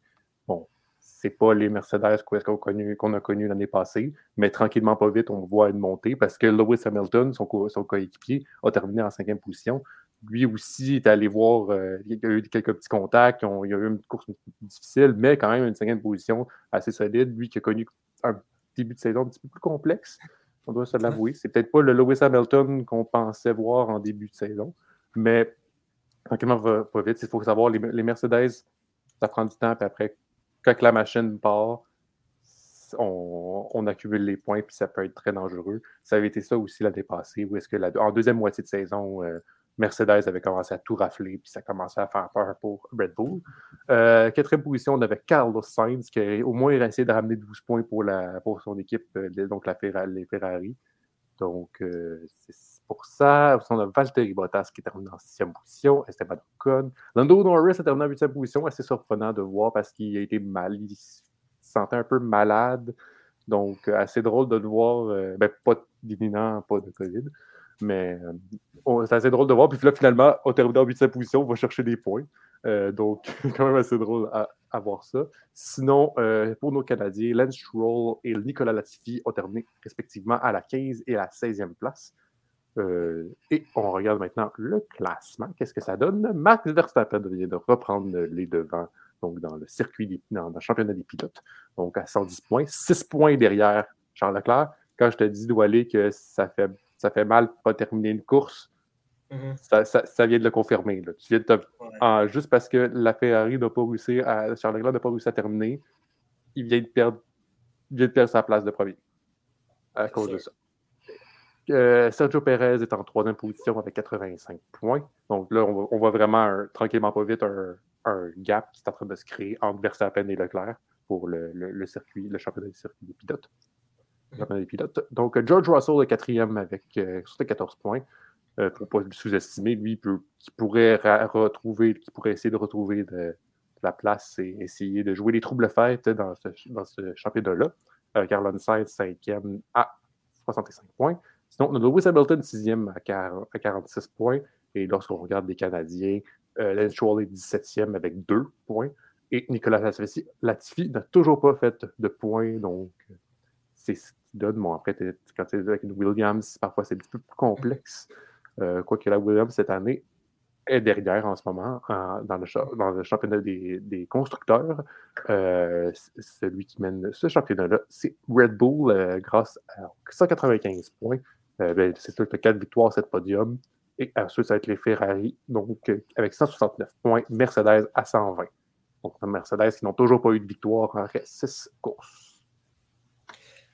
Bon, c'est pas les Mercedes qu'on a connus l'année passée, mais tranquillement, pas vite, on voit une montée parce que Lewis Hamilton, son, son coéquipier, a terminé en cinquième position lui aussi est allé voir, euh, il y a eu quelques petits contacts, il y a eu une course difficile, mais quand même une cinquième position assez solide. Lui qui a connu un début de saison un petit peu plus complexe, on doit se l'avouer. C'est peut-être pas le Lewis Hamilton qu'on pensait voir en début de saison, mais tranquillement va pas vite. Il faut savoir, les, les, Mercedes, ça prend du temps, puis après, quand la machine part, on, accumule les points, puis ça peut être très dangereux. Ça avait été ça aussi l'année passée, où est-ce que la, en deuxième moitié de saison, euh, Mercedes avait commencé à tout rafler, puis ça commençait à faire peur pour Red Bull. Euh, quatrième position, on avait Carlos Sainz, qui a au moins essayé de ramener 12 points pour son équipe, euh, donc la Ferrari, les Ferrari. Donc, euh, c'est pour ça. On a Valtteri Bottas qui termine en sixième position, Esteban Ocon. Lando Norris a terminé en huitième position, assez surprenant de voir parce qu'il a été mal, il se sentait un peu malade. Donc, assez drôle de le voir, ben, pas d'imminent, pas de COVID. Mais euh, c'est assez drôle de voir. Puis là, finalement, au termine en huitième position, on va chercher des points. Euh, donc, (laughs) quand même assez drôle à, voir ça. Sinon, euh, pour nos Canadiens, Lance Stroll et Nicolas Latifi ont terminé respectivement à la 15 et la 16e place. et on regarde maintenant le classement. Qu'est-ce que ça donne? Max Verstappen vient de reprendre les devants donc dans le circuit, dans, le championnat des pilotes, donc à 110 points, 6 points derrière Charles Leclerc. Quand je te dis, aller que ça fait ça fait mal de pas terminer une course. Mm-hmm. ça, vient de le confirmer. Tu viens juste parce que la Ferrari n'a pas réussi à. Charles Leclerc n'a pas réussi à terminer, il vient de perdre, de perdre sa place de premier à cause de ça. Euh, Sergio Perez est en troisième position avec 85 points. Donc là, on, voit vraiment tranquillement pas vite un, gap qui est en train de se créer entre Verstappen et Leclerc pour le circuit, le championnat du circuit des pilotes Donc, George Russell est quatrième avec 14 euh, points. Euh, pour ne pas le sous-estimer, lui, qui pourrait retrouver, qui pourrait essayer de retrouver de, la place et essayer de jouer les troubles fêtes dans ce, championnat-là. Euh, Carlon Sainz, cinquième à 65 points. Sinon, on a Lewis Hamilton, sixième à, à 46 points. Et lorsqu'on regarde les Canadiens, euh, Lance Stroll est 17e avec 2 points. Et Nicolas Latifi n'a toujours pas fait de points. Donc, c'est ce donne. Bon, après, quand tu es avec une Williams, parfois c'est un petit peu plus complexe. Euh, quoique la Williams, cette année, est derrière en ce moment dans, le, dans, le, championnat des, constructeurs. Euh, celui qui mène ce championnat-là, c'est Red Bull euh, grâce à 195 points. Ben, c'est sûr que 4 victoires, 7 podiums. Et ensuite, ça va être les Ferrari, donc avec 169 points, Mercedes à 120. Donc, Mercedes qui n'ont toujours pas eu de victoire en 6 courses.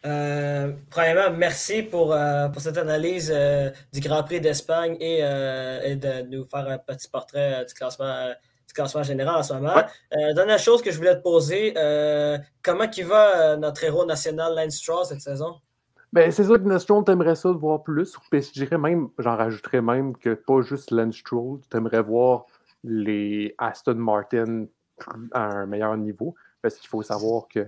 Euh, premièrement, merci pour, euh, pour cette analyse euh, du Grand Prix d'Espagne et, de nous faire un petit portrait du classement, du classement général en ce moment. dernière chose que je voulais te poser, comment qui va notre héros national Lance Stroll cette saison? Ben, c'est sûr que Lance Stroll, t'aimerais ça de voir plus. je dirais même, j'en rajouterais même que pas juste Lance Stroll, t'aimerais voir les Aston Martin à un meilleur niveau. Parce qu'il faut savoir que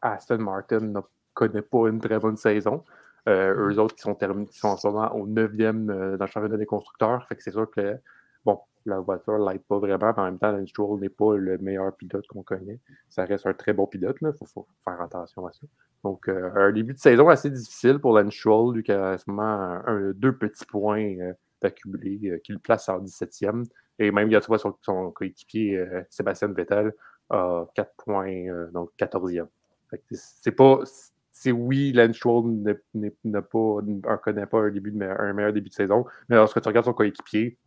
Aston Martin n'a connaît pas une très bonne saison. Euh, eux autres qui sont, qui sont en ce moment au 9e euh, dans le championnat des constructeurs. Fait que c'est sûr que bon, la voiture ne l'aide pas vraiment, mais en même temps, Lance Stroll n'est pas le meilleur pilote qu'on connaît. Ça reste un très bon pilote, il faut, faire attention à ça. Donc, euh, un début de saison assez difficile pour Lance Stroll, lui qui a en ce moment deux petits points d'accumuler, qui le place en 17e. Et même, il y a son, son coéquipier Sébastien Vettel a 4 points, donc 14e. C'est pas. C'est oui, Lance ne connaît pas un, début de un meilleur début de saison, mais lorsque tu regardes son coéquipier,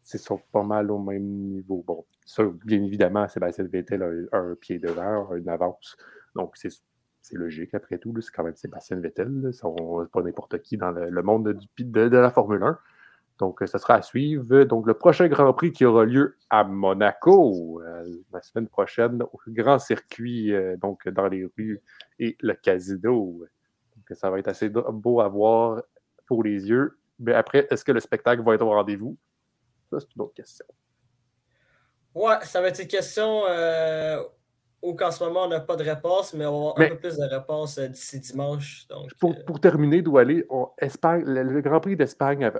c'est pas mal au même niveau. Bon, ça, bien évidemment, Sébastien Vettel a un, pied devant, une avance. Donc, c'est logique après tout. C'est quand même Sébastien Vettel. C'est pas n'importe qui dans le, monde de, la Formule 1. Donc, ça sera à suivre. Donc, le prochain Grand Prix qui aura lieu à Monaco euh, la semaine prochaine, au grand circuit, euh, donc dans les rues et le casino. Donc, ça va être assez beau à voir pour les yeux. Mais après, est-ce que le spectacle va être au rendez-vous? Ça, c'est une autre question. Ouais, ça va être une question euh, où qu'en ce moment, on n'a pas de réponse, mais on va avoir un peu plus de réponses euh, d'ici dimanche. Donc, pour, euh, pour, terminer, d'où aller, le, Grand Prix d'Espagne,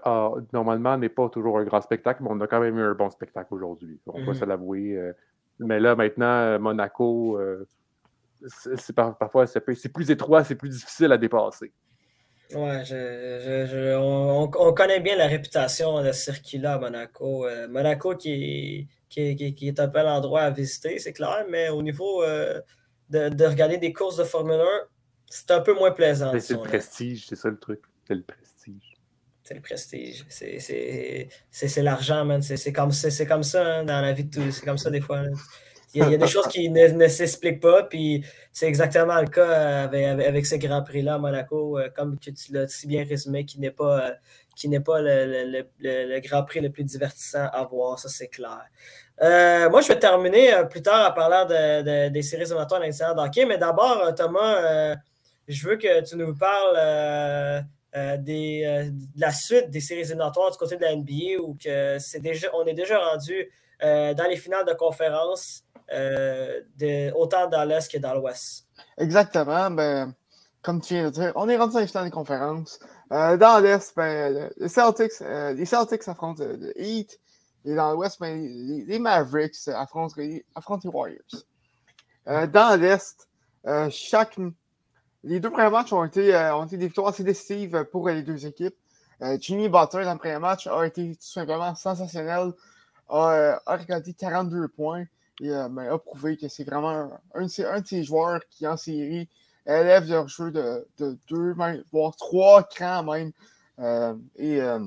normalement, n'est pas toujours un grand spectacle, mais on a quand même eu un bon spectacle aujourd'hui. On va mhm. se l'avouer. mais là, maintenant, Monaco, c'est parfois c'est plus étroit, c'est plus difficile à dépasser. Ouais, je, on, connaît bien la réputation de ce circuit-là à Monaco. Euh, Monaco qui est, qui, est un peu l'endroit à visiter, c'est clair, mais au niveau euh, de, regarder des courses de Formule 1, c'est un peu moins plaisant. C'est le prestige, c'est ça le truc. C'est le prestige. C'est le prestige. C'est l'argent, man. C'est comme, comme ça hein, dans la vie de tous. C'est comme ça des fois. Il y, a, des choses qui ne, s'expliquent pas, puis c'est exactement le cas avec, ce Grand Prix-là à Monaco, euh, comme tu l'as si bien résumé, qui n'est pas, euh, qui n'est pas le, Grand Prix le plus divertissant à voir, ça c'est clair. Euh, moi, je vais terminer plus tard à parler des séries éliminatoires à l'extérieur d'hockey, mais d'abord, Thomas, je veux que tu nous parles des, de la suite des séries éliminatoires du côté de la NBA, où que c'est déjà, on est déjà rendu dans les finales de conférence. Euh, autant dans l'Est que dans l'Ouest. Exactement. Ben, comme tu viens de dire, on est rendu dans les finales des conférences. Euh, dans l'Est, ben, les, Celtics, euh, les Celtics affrontent le Heat. Et dans l'Ouest, ben, les, Mavericks affrontent, les Warriors. dans l'Est, les deux premiers matchs ont été, ont été des victoires assez décisives pour les deux équipes. Jimmy Butler, dans le premier match, a été tout simplement sensationnel. A, a récolté 42 points et euh, ben, a prouvé que c'est vraiment un, de ces, joueurs qui, en série, élève leur jeu de, deux, voire trois crans même. Euh, et, euh,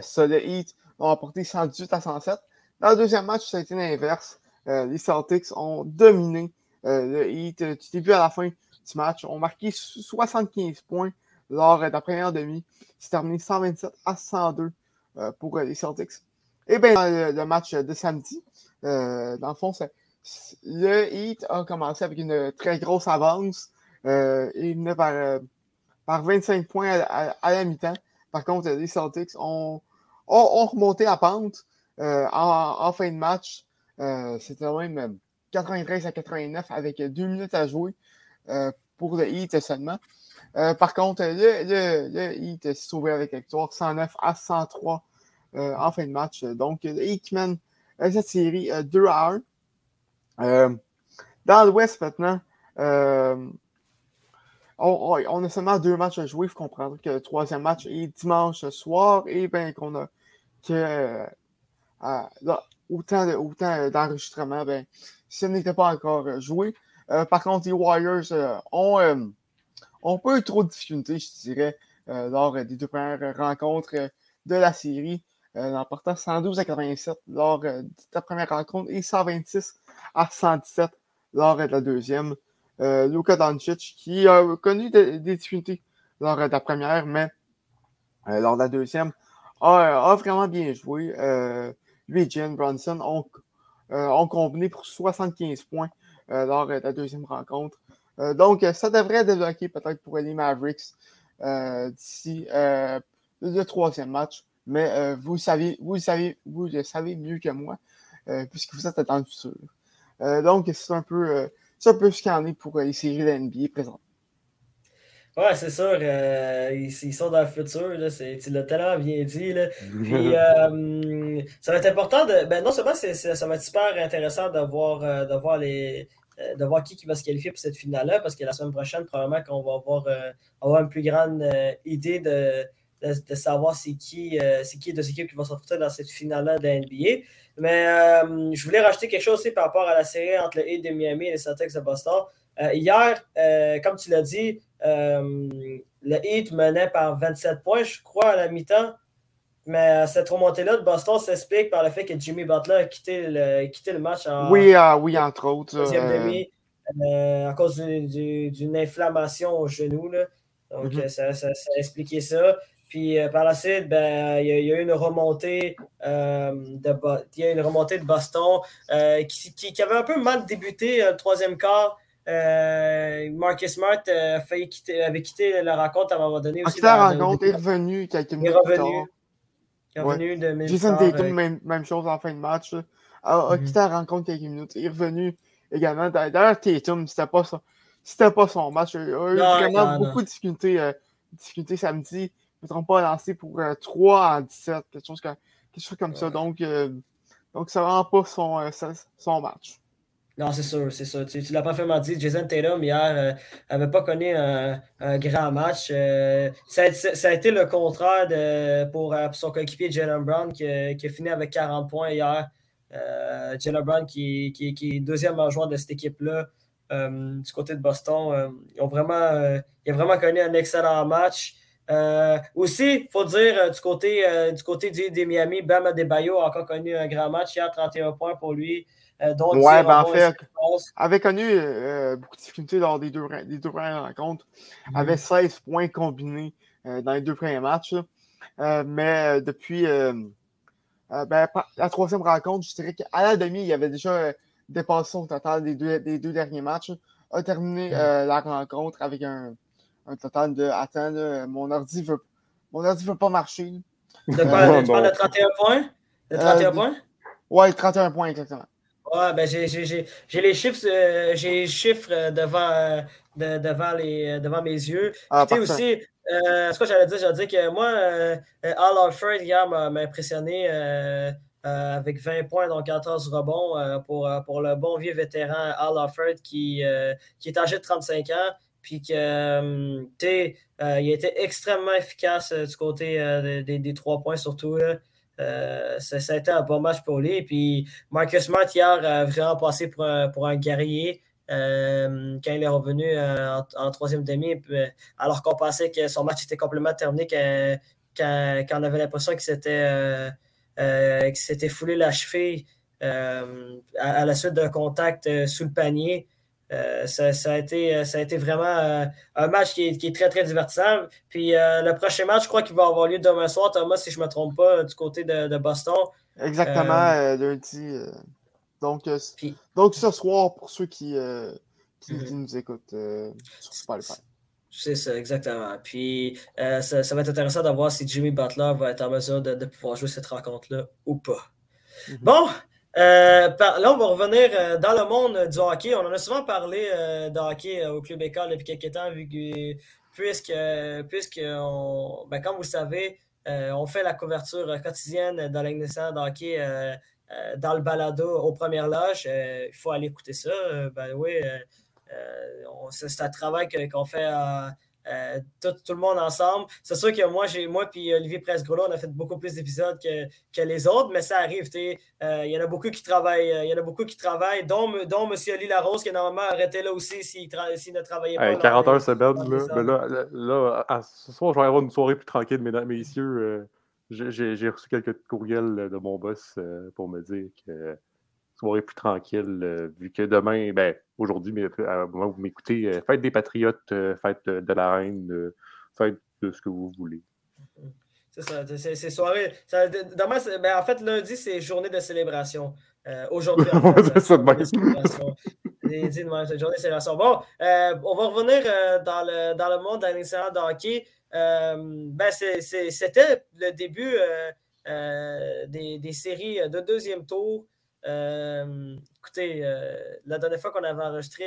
ça, le Heat ont apporté 118 à 107. Dans le deuxième match, ça a été l'inverse. les Celtics ont dominé le Heat du début à la fin du match, ont marqué 75 points lors de la première demi. C'est terminé 127 à 102 pour les Celtics. Et bien, le match de samedi, euh, dans le fond, le Heat a commencé avec une très grosse avance. Euh, il venait par, euh, par 25 points à, la mi-temps. Par contre, les Celtics ont, ont, remonté à pente en, fin de match. C'était même 93 à 89 avec deux minutes à jouer pour le Heat seulement. par contre, le, Heat s'est sauvé avec victoire 109 à 103 en fin de match. Donc, le Heat mène cette série 2 euh, à 1. Euh, dans l'Ouest maintenant, euh, on, a seulement deux matchs à jouer. Il faut comprendre que le troisième match est dimanche soir et bien qu'on a que autant, d'enregistrements, ben, ce n'était pas encore joué. par contre, les Warriors ont, ont pas eu trop de difficultés, je dirais, lors des deux premières rencontres de la série euh, en portant 112 à 87 lors euh, de la première rencontre et 126 à 117 lors de la deuxième. Euh, Luka Doncic, qui a connu des, difficultés lors de la première, mais lors de la deuxième, a, vraiment bien joué. lui et Jen Bronson ont, ont, combiné pour 75 points lors de la deuxième rencontre. donc, ça devrait débloquer peut-être pour les Mavericks d'ici le troisième match. Mais euh, vous, savez, vous, savez, vous le savez mieux que moi, euh, puisque vous êtes dans le futur. Euh, donc, c'est un peu, c'est un peu ce qu'il en est pour les séries de NBA présentes. Ouais, c'est sûr. ils, sont dans le futur. Là, tu l'as tellement bien dit. Là. (laughs) Puis, ça va être important de. Ben, non seulement ça va être super intéressant de voir, de voir les, de voir qui, qui va se qualifier pour cette finale-là, parce que la semaine prochaine, probablement qu'on va avoir, avoir une plus grande idée de, de, savoir c'est qui, c'est qui deux équipes qui vont s'affronter dans cette finale-là de la NBA. Mais je voulais rajouter quelque chose aussi par rapport à la série entre le Heat de Miami et les Celtics de Boston. hier, comme tu l'as dit, le Heat menait par 27 points, je crois, à la mi-temps. Mais cette remontée-là de Boston s'explique par le fait que Jimmy Butler a quitté le, quitté le match en. Oui, ah, oui entre autres. Deuxième demi, euh, à cause d'une inflammation au genou. Là. Donc, mhm. ça, ça, a expliqué ça. Puis euh, par la suite, ben, il, y a, eu une remontée, euh, de, il y a une remontée de Boston qui, qui, avait un peu mal débuté le troisième quart. Marcus Smart failli quitter, avait quitté la rencontre à un moment donné. Aussi la rencontre, est revenu quelques minutes. Il est revenu. Il est revenu de Jason Tatum, même, même, chose en fin de match. A, a mhm. quitté la rencontre quelques minutes. Il est revenu également. D'ailleurs, Tatum, c'était pas son, c'était pas son match. Il a eu vraiment beaucoup de difficultés, euh, difficultés samedi. Ne trompe pas, lancé pour 3 euh, en 17, quelque chose, quelque chose comme ça. Donc, euh, donc, ça rend pas son, son match. Non, c'est sûr, c'est sûr. Tu, l'as pas fait dit. Jason Tatum, hier, n'avait pas connu un, grand match. Ça a, été le contraire de, pour, son coéquipier Jalen Brown qui, qui, a fini avec 40 points hier. Euh, Jalen Brown, qui, est deuxième joueur de cette équipe-là, euh, du côté de Boston, euh, ils ont vraiment, il a vraiment connu un excellent match. Aussi, il faut dire, du côté, du côté des Miami, Bam Adebayo a encore connu un grand match. hier, 31 points pour lui. Donc, ouais, ben en fait, avait connu beaucoup de difficultés lors des deux, des deux premières rencontres. Mm-hmm. Avait 16 points combinés dans les deux premiers matchs. mais depuis, euh, ben, la troisième rencontre, je dirais qu'à la demi, il avait déjà euh, dépassé son total des deux, des deux derniers matchs. A terminé euh, la rencontre avec un, un total de Attends, mon ordi veut mon ordi veut pas marcher. De quoi, tu parles de 31 points? De 31 points? Ouais, 31 points exactement. Ouais, ben j'ai les chiffres, j'ai les chiffres devant, devant, les, devant mes yeux. Ah, aussi, euh, ce que j'allais dire, j'allais dire que moi, euh, euh, Al Alfred hier m'a impressionné avec 20 points, donc 14 rebonds pour, pour le bon vieux vétéran Al Alfred qui, qui est âgé de 35 ans. Puis que, il a été extrêmement efficace du côté des, trois points, surtout. ça, ça, a été un bon match pour lui. Puis Marcus Smart hier a vraiment passé pour pour un guerrier. Euh, quand il est revenu euh, en, troisième demi, euh, alors qu'on pensait que son match était complètement terminé, quand, on avait l'impression qu'il s'était foulé la cheville à, la suite d'un contact sous le panier. Ça, a été, ça a été vraiment un match qui est, très, très divertissant. Puis le prochain match, je crois qu'il va avoir lieu demain soir, Thomas, si je ne me trompe pas, du côté de, Boston. Exactement, lundi. Donc, euh, donc ce soir, pour ceux qui, euh, mhm. qui, nous écoutent euh, sur Spotify. C'est ça, exactement. Puis, ça, ça, va être intéressant de voir si Jimmy Butler va être en mesure de, de pouvoir jouer cette rencontre-là ou pas. Mhm. Bon, là, on va revenir dans le monde du hockey. On en a souvent parlé de hockey au Club École depuis quelques temps, puisque, puisque ben, comme vous le savez, on fait la couverture quotidienne dans l'initiative de hockey euh, dans le balado aux premières loges. Euh, il faut aller écouter ça. Euh, ben oui, c'est un travail qu'on fait tout, le monde ensemble. C'est sûr que moi, j'ai moi et Olivier Presgolo, on a fait beaucoup plus d'épisodes que, que, les autres, mais ça arrive. Il y en a beaucoup qui travaillent, il y en a beaucoup qui travaillent, dont, dont M. Oli Larose, qui est normalement arrêté là aussi s'il ne travaillait pas. 40 heures semaine, là, là, là, ce soir, je vais avoir une soirée plus tranquille, mesdames, messieurs. J'ai reçu quelques courriels de mon boss euh, pour me dire que soirée plus tranquille, euh, vu que demain, ben, aujourd'hui, mais à moment où vous m'écoutez, euh, fête des Patriotes, fête de la Reine, fête de ce que vous voulez. C'est ça, c'est soirée. demain, ben, en fait, lundi, c'est journée de célébration. aujourd'hui, en (laughs) fait, c'est de célébration. journée de célébration. Bon, on va revenir dans, le, dans le monde d'un de hockey. Euh, ben c'était le début euh, euh, des, séries de deuxième tour. Écoutez, la dernière fois qu'on avait enregistré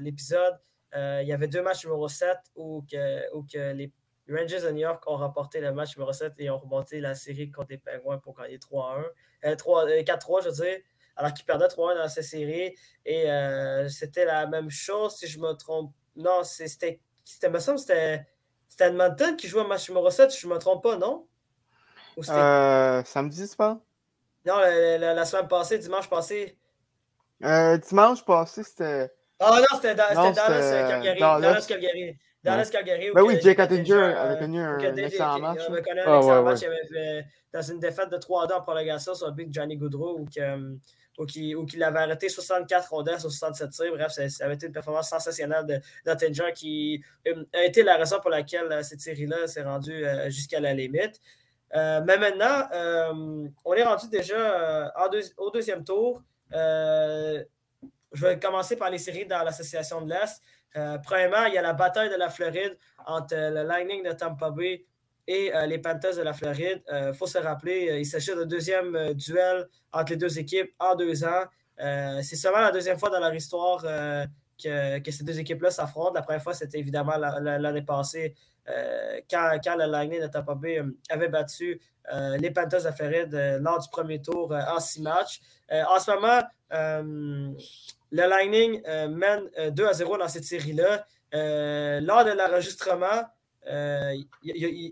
l'épisode, il y avait deux matchs numéro 7 où, les Rangers de New York ont remporté le match numéro 7 et ont remonté la série contre les Penguins pour gagner 3-1. 4-3, je veux dire, alors qu'ils perdaient 3-1 dans cette série. Et c'était la même chose, si je me trompe. Non, c'était. me semble c'était C'était Edmonton qui jouait à match numéro 7, si je ne me trompe pas, non? Euh, samedi, c'est pas? Non, la, semaine passée, dimanche passé. Euh, dimanche passé, c'était. Ah non, c'était Dallas Calgary. Dallas Calgary. Dallas Calgary. Ben oui, Jake Attinger avait connu un excellent match. Il avait connu un ah, excellent match. Il avait fait, dans une défaite de 3-2 en prolongation sur le big Johnny Goudreau où, ou qu'il avait arrêté 64 rondelles sur 67 tirs. Bref, ça, avait été une performance sensationnelle d'Attinger qui euh, a été la raison pour laquelle euh, cette série-là s'est rendue euh, jusqu'à la limite. Mais maintenant, on est rendu déjà au deuxième tour. je vais commencer par les séries dans l'Association de l'Est. premièrement, il y a la bataille de la Floride entre le Lightning de Tampa Bay et euh, les Panthers de la Floride. Il euh, faut se rappeler, euh, il s'agit d'un deuxième duel entre les deux équipes en deux ans. c'est seulement la deuxième fois dans leur histoire que, ces deux équipes-là s'affrontent. La première fois, c'était évidemment l'année passée quand, quand, le Lightning de Tampa Bay avait battu les Panthers de Floride lors du premier tour en six matchs. en ce moment, le Lightning mène 2 à 0 dans cette série-là. lors de l'enregistrement, euh,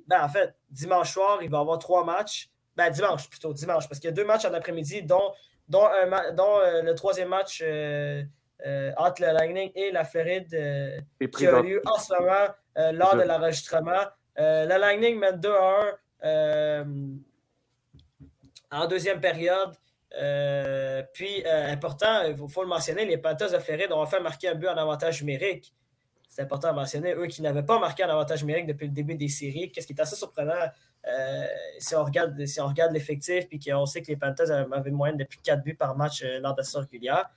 ben, en fait, dimanche soir, il va y avoir trois matchs. Ben, dimanche plutôt, dimanche, parce qu'il y a deux matchs en après-midi, dont, euh, le troisième match euh, entre le Lightning et la Floride qui a lieu en ce moment lors de l'enregistrement. le Lightning mène 2 à 1 en deuxième période. puis, important, il faut, le mentionner, les Panthers de Floride ont enfin marqué un but en avantage numérique c'est important à mentionner, eux qui n'avaient pas marqué un avantage numérique depuis le début des séries, qu'est-ce qui est assez surprenant euh, si on regarde, si on regarde l'effectif, puis qu'on sait que les Panthers avaient une moyenne de plus de 4 buts par match euh, lors de la régulière.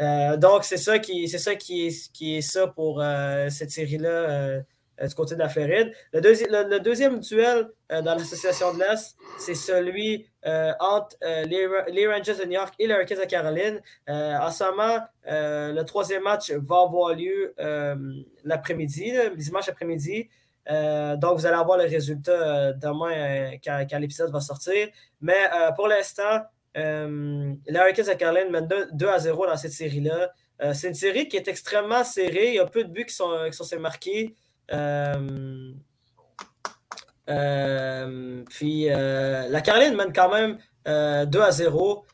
Euh, donc, c'est ça, qui, c'est ça qui, est, qui est ça pour cette série-là euh, du côté de la Floride. Le, deuxième duel euh, dans l'association de l'Est, c'est celui euh, entre les, Rangers de New York et les Hurricanes de Caroline. en ce moment, le troisième match va avoir lieu l'après-midi, dimanche après-midi. donc, vous allez avoir le résultat demain quand l'épisode va sortir. Mais pour l'instant, les Hurricanes de Caroline mènent 2, à 0 dans cette série-là. c'est une série qui est extrêmement serrée. Il y a peu de buts qui sont, qui sont marqués. Euh, euh, puis euh, la Caroline mène quand même 2 à 0.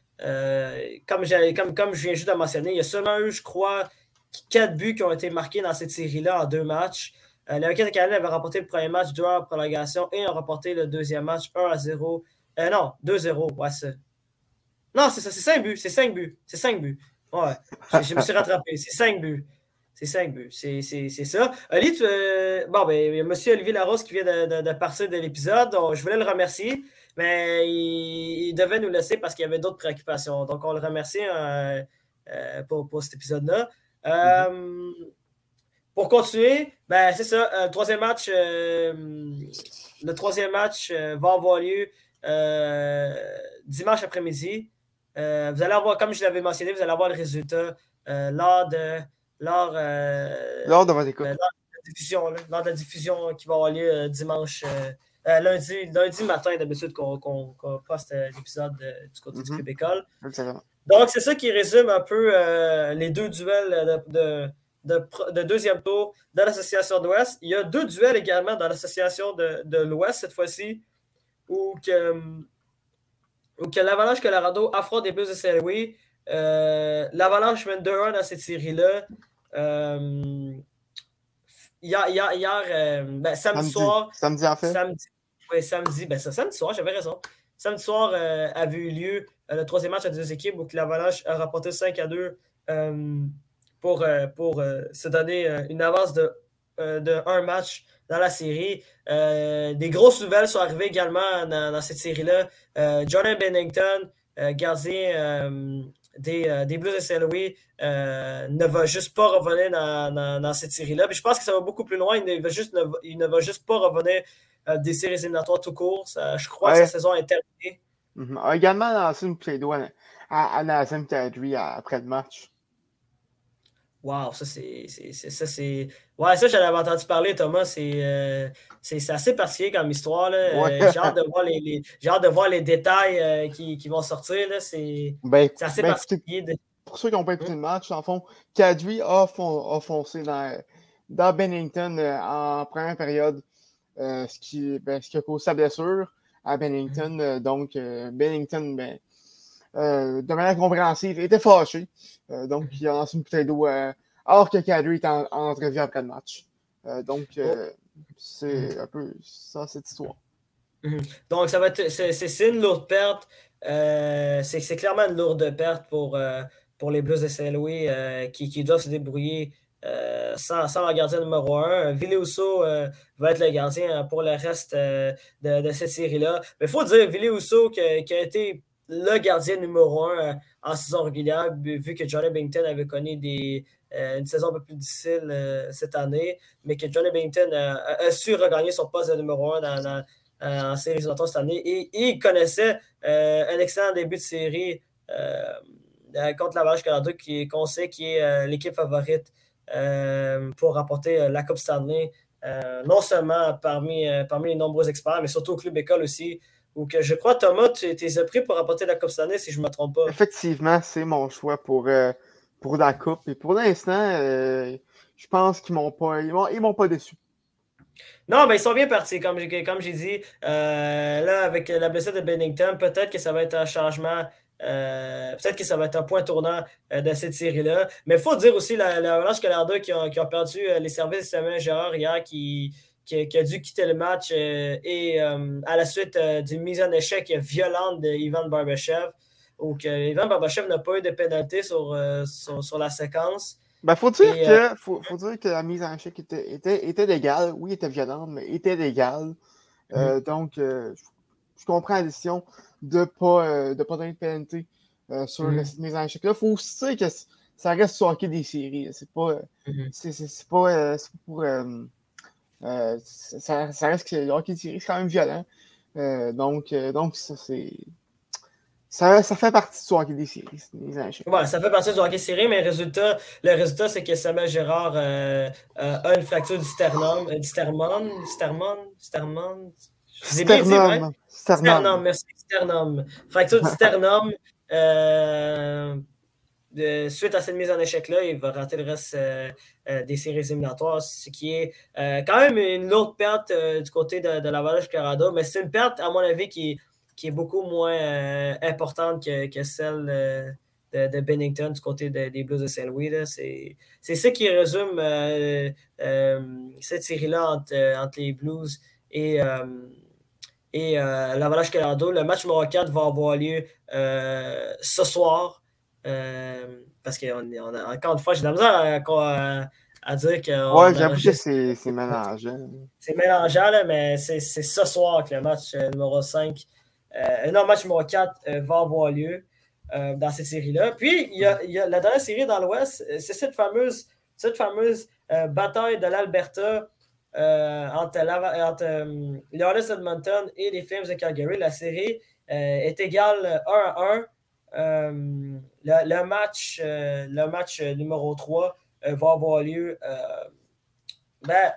comme, comme, comme je viens juste de mentionner, il y a seulement eu, je crois, 4 buts qui ont été marqués dans cette série-là en deux matchs. Euh, les de Caroline avaient remporté le premier match 2 en prolongation et ont remporté le deuxième match 1 à 0. non, 2-0, ouais. Non, c'est ça, c'est 5 buts, c'est 5 buts, c'est 5 buts. Ouais, je me suis rattrapé, c'est 5 buts. C'est 5 buts. C'est ça. Ali, tu, bon, ben, il y a M. Olivier Larose qui vient de, de, partir de l'épisode. Je voulais le remercier, mais il, devait nous laisser parce qu'il y avait d'autres préoccupations. Donc, on le remercie euh, euh, pour, pour, cet épisode-là. Euh, pour continuer, ben, c'est ça. le troisième match, le troisième match va avoir lieu dimanche après-midi. Vous allez avoir, comme je l'avais mentionné, vous allez avoir le résultat lors de lors, euh, lors de votre écoute. Euh, lors, de la diffusion, lors de la diffusion qui va avoir lieu euh, dimanche, lundi, lundi matin, d'habitude, qu'on poste l'épisode du côté du Club École. Donc, c'est ça qui résume un peu les deux duels de, de, deuxième tour dans l'association d'Ouest. Il y a deux duels également dans l'association de, de l'Ouest cette fois-ci, où que, où que l'Avalanche Colorado affronte les Blues de Saint-Louis. L'Avalanche mène 2-1 dans cette série-là. Euh, hier, hier, hier euh, ben, samedi, soir. Samedi, en fait? Samedi, oui, samedi, ben, ça, samedi soir, j'avais raison. Samedi soir euh, avait eu lieu le troisième match à deux équipes où l'Avalanche a rapporté 5 à 2 pour, pour se donner une avance de, de un match dans la série. des grosses nouvelles sont arrivées également dans, dans cette série-là. Jordan Bennington, gardien des, euh, des Blues de Saint-Louis euh, ne va juste pas revenir dans, cette série-là. je pense que ça va beaucoup plus loin. Il ne va juste, il ne va juste pas revenir euh, des séries éliminatoires tout court. je crois que sa saison est terminée. Mm -hmm. Également lancé une play à, Nazem après le match. Wow, ça c'est. Ça, c'est... Ouais, ça, j'en avais entendu parler, Thomas. C'est, euh, c'est, assez particulier comme histoire. Là. Euh, j'ai, hâte de voir les, hâte de voir les détails euh, qui, qui, vont sortir. Là. C'est, ben, c'est assez ben, particulier. Pour ceux qui n'ont pas écouté le match, en fond, Kadri a, a foncé dans, dans Bennington en première période. ce, qui, ben, ce qui a causé sa blessure à Bennington. Mm-hmm. donc, Bennington, ben, de manière compréhensive, était fâché. donc, il a lancé une bouteille d'eau alors que Kadri est en, en entrevue après le match. donc, oh. c'est un peu ça, cette histoire. Donc, ça va être, c'est, une lourde perte. c'est, clairement une lourde perte pour, pour les Blues de Saint-Louis qui, qui, doivent se débrouiller euh, sans, sans, leur gardien numéro 1. Villousso euh, va être le gardien pour le reste euh, de, cette série-là. Mais il faut dire, Villousso qui, qui, a été le gardien numéro 1 en saison régulière, vu que Johnny Bington avait connu des, une saison un peu plus difficile cette année, mais que Johnny Bington a, su regagner son poste de numéro 1 dans, en série cette année. Et, il connaissait un excellent début de série contre la Vache Colorado, qu'on sait qui est l'équipe favorite euh, pour rapporter euh, la Coupe Stanley, euh, non seulement parmi, parmi les nombreux experts, mais surtout au club école aussi. Ou que je crois, Thomas, tu es pris pour rapporter la Coupe Stanley, si je ne me trompe pas. Effectivement, c'est mon choix pour, pour la Coupe. Et pour l'instant, je pense qu'ils m'ont pas, ils m'ont pas déçu. Non, mais ils sont bien partis, comme, comme j'ai dit. là, avec la blessure de Bennington, peut-être que ça va être un changement euh, peut-être que ça va être un point tournant euh, de cette série-là. Mais il faut dire aussi la, la Avalanche Colorado qui ont, perdu euh, les services de Samuel Gérard hier, qui, qui, a dû quitter le match et à la suite d'une mise en échec violente d'Ivan Barbachev, où Ivan Barbachev n'a pas eu de pénalité sur, sur, la séquence. Ben, faut, dire que, faut, dire que la mise en échec était, était, était légale. Oui, était violente, mais était légale. Mm-hmm. donc, je comprends la décision de ne pas, euh, de pas donner de pénalité euh, sur mm -hmm. mise en échec. Là, il faut aussi dire que ça reste sur hockey des séries. C'est pas, mm c'est pas, pour. Ça, ça, reste que le hockey séries, c'est quand même violent. donc, donc, ça, c'est. Ça, ça, fait partie du hockey des séries. Ouais, ça fait partie du hockey des séries, mais le résultat, le résultat c'est que Samuel Gérard euh, a une fracture du sternum, du sternum, sternum, sternum, Sternum. Sternum. merci. Sternum. Fracture du (laughs) sternum. Euh, suite à cette mise en échec-là, il va rater le reste euh, euh, des séries éliminatoires, ce qui est quand même une lourde perte du côté de, de la Valage Carado, mais c'est une perte, à mon avis, qui, est beaucoup moins importante que, celle de, Bennington du côté des Blues de Saint-Louis. C'est ça qui résume cette série-là entre, les Blues et, et euh, l'Avalanche Colorado. Le match numéro 4 va avoir lieu euh, ce soir. Euh, parce que encore une fois, j'ai de la misère à, à, dire que. Ouais, j'avoue que c'est mélangeant. C'est mélangeant, là, mais c'est ce soir que le match numéro 5, non, le match numéro 4 va avoir lieu dans cette série-là. Puis, il y, a, il y, a, la dernière série dans l'Ouest, c'est cette fameuse, cette fameuse bataille de l'Alberta euh, entre, euh, Edmonton et les Flames de Calgary. La série euh, est égale 1 à 1. Le, match, le match numéro 3 va avoir lieu ben,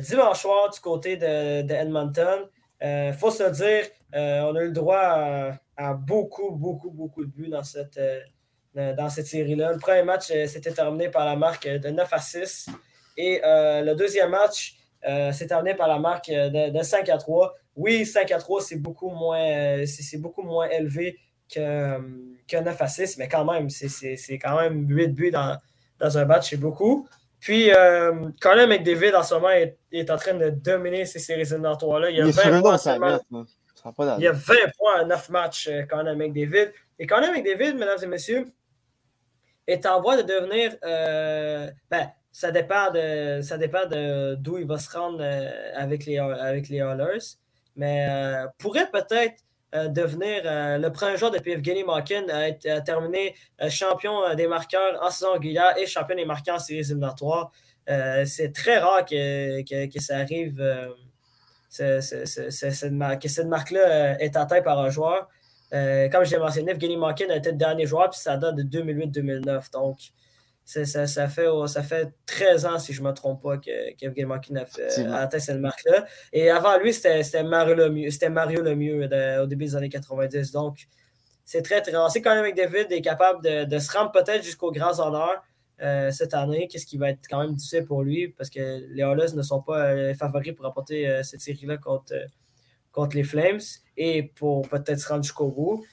dimanche soir du côté de, Edmonton. Il faut se dire, on a eu le droit à, beaucoup, beaucoup, beaucoup de buts dans cette, série-là. Le premier match s'était terminé par la marque de 9 à 6. Et le deuxième match euh, c'est terminé par la marque de, 5 à 3. Oui, 5 à 3, c'est beaucoup moins, euh, c'est, beaucoup moins élevé que, que 9 à 6, mais quand même, c'est, quand même 8 buts dans, dans un match, c'est beaucoup. Puis, euh, Colin McDavid, en ce moment, est, en train de dominer ces séries éliminatoires-là. Il, y a 20 points, il y a 20 points à 9 matchs, euh, Colin McDavid. Et Colin McDavid, mesdames et messieurs, est en voie de devenir. ben, ça dépend de ça dépend de d'où il va se rendre euh, avec les avec les Mais euh, pourrait peut-être euh, devenir le premier joueur depuis Evgeny Malkin à, être, terminer champion des marqueurs en saison régulière et champion des marqueurs en séries éliminatoires. c'est très rare que, que, ça arrive que cette marque-là est atteinte par un joueur. comme je l'ai mentionné, Evgeny Malkin a été le dernier joueur, puis ça date de 2008-2009. Donc, ça, ça, fait, ça fait 13 ans, si je ne me trompe pas, que Malkin a, atteint cette marque-là. Et avant lui, c'était Mario Lemieux, Mario Lemieux au début des années 90. Donc, c'est très, très. C'est quand même avec David est capable de, se rendre peut-être jusqu'aux grands honneurs. cette année. Qu'est-ce qui va être quand même difficile pour lui parce que les Oilers ne sont pas favoris pour remporter cette série-là contre, contre les Flames et pour peut-être se rendre jusqu'au bout.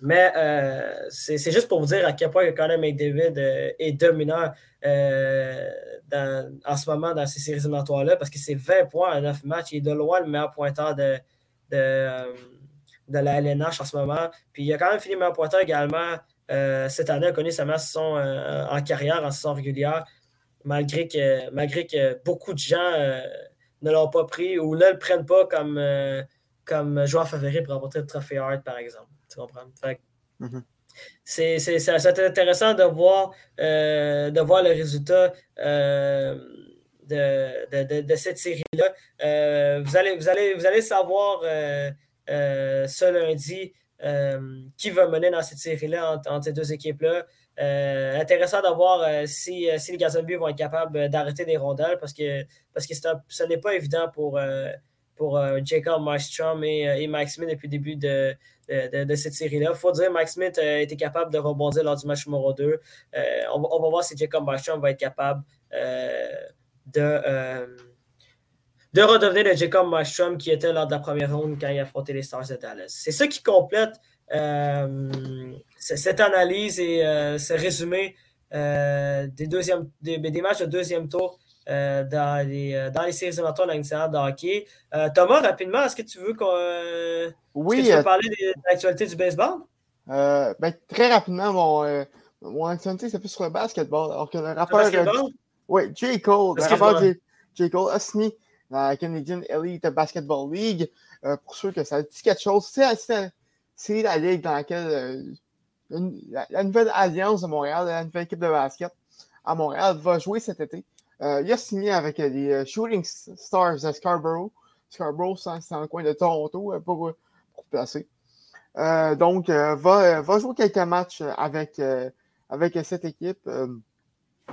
Mais euh, c'est juste pour vous dire à quel point Connor McDavid euh, est dominant euh, en ce moment dans ces séries éliminatoires-là parce que c'est 20 points en 9 matchs. Il est de loin le meilleur pointeur de, de, la LNH en ce moment. Puis il a quand même fini meilleur pointeur également cette année. Il a connu sa saison en carrière, en saison régulière, malgré que, malgré que beaucoup de gens ne l'ont pas pris ou ne le prennent pas comme, comme joueur favori pour remporter le trophée Hart, par exemple. Tu comprends? Mm-hmm. C'est intéressant de voir, euh, de voir le résultat euh, de, de, cette série-là. Euh, vous, allez, vous, allez, vous allez savoir ce lundi qui va mener dans cette série-là entre, ces deux équipes-là. intéressant de voir si, si les Gazonby vont être capables d'arrêter des rondelles parce que, parce que ce n'est pas évident pour, pour Jacob Maestrom et, et Mike Smith depuis le début de, de, cette série-là. Il faut dire que Mike Smith a été capable de rebondir lors du match numéro 2. Euh, on, va voir si Jacob Bachon va être capable euh, de, euh, de redevenir le Jacob Mastrom qui était lors de la première ronde quand il a affronté les Stars de Dallas. C'est ça qui complète cette analyse et ce résumé des, des, matchs de deuxième tour dans, les, dans les séries de la de hockey. Thomas, rapidement, est-ce que tu veux qu'on oui. tu veux euh, parler de, l'actualité du baseball? Euh, ben, très rapidement, mon, euh, mon actualité, c'est plus sur le basketball. Alors que le rappeur. oui, J. Cole. Le rappeur J. Cole a signé dans la Canadian Elite Basketball League. pour ceux que ça dit quelque chose, c'est la ligue dans laquelle la, nouvelle alliance de Montréal, la nouvelle équipe de basket à Montréal va jouer cet été. Il a signé avec les Shooting Stars de Scarborough. Scarborough, c'est dans le coin de Toronto, pour, placé. Euh, donc, euh, va, va, jouer quelques matchs avec, euh, avec cette équipe.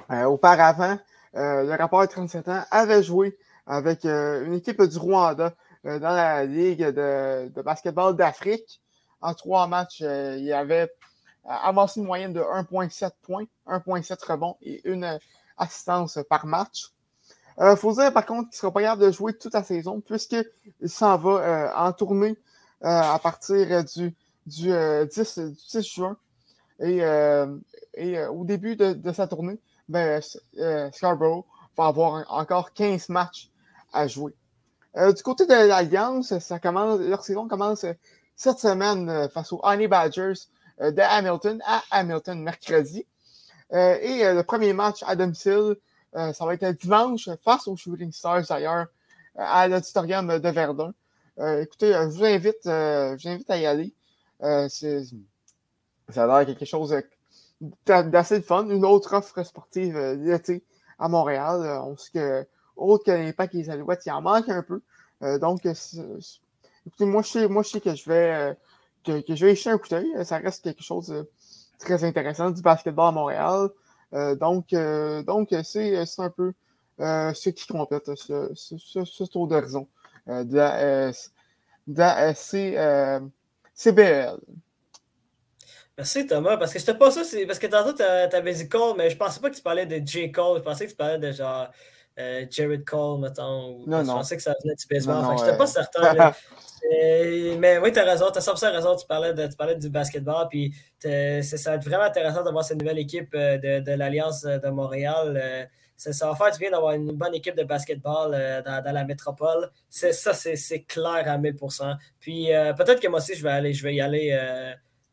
auparavant, le rapport de 37 ans avait joué avec une équipe du Rwanda dans la Ligue de, de basketball d'Afrique. En trois matchs, il avait avancé une moyenne de 1,7 points, 1,7 rebonds et une assistance par match. Il faut dire par contre qu'il ne sera pas capable de jouer toute la saison puisqu'il s'en va en tournée euh, à partir du, du, 10, euh, juin. Et, euh, au début de, sa tournée, ben, Scarborough va avoir encore 15 matchs à jouer. du côté de l'Alliance, leur saison commence cette semaine face aux Honey Badgers de Hamilton à Hamilton mercredi. et le premier match à domicile, ça va être dimanche face aux Shooting Stars d'ailleurs à l'auditorium de Verdun. Euh, écoutez, euh, je vous invite, euh, je vous invite à y aller. ça a l'air quelque chose d'assez fun. Une autre offre sportive l'été à Montréal. on sait que, autre que l'impact et les alouettes, il en manque un peu. donc, écoutez, moi je, sais, moi, je sais que je vais, que, je vais un coup d'œil. Ça reste quelque chose de très intéressant du basketball à Montréal. donc, donc c'est un peu ce qui complète ce, ce tour d'horizon euh, de la, de euh, CBL. Merci Thomas, parce que je te pas ça, parce que tantôt tu avais dit Cole, mais je pensais pas que tu parlais de J. Cole, je pensais que tu parlais de genre euh, Jared Cole, mettons. Non, je pensais que ça venait du baseball. Je n'étais pas certain. (laughs) mais oui, tu as raison, tu as 100% raison, tu parlais, de, tu parlais du basketball, puis ça va être vraiment intéressant de voir cette nouvelle équipe de, de l'Alliance de Montréal ça, va faire du bien d'avoir une bonne équipe de basketball euh, dans, la métropole. Ça, c'est clair à 1000%. Puis euh, peut-être que moi aussi, je vais, aller, je vais y aller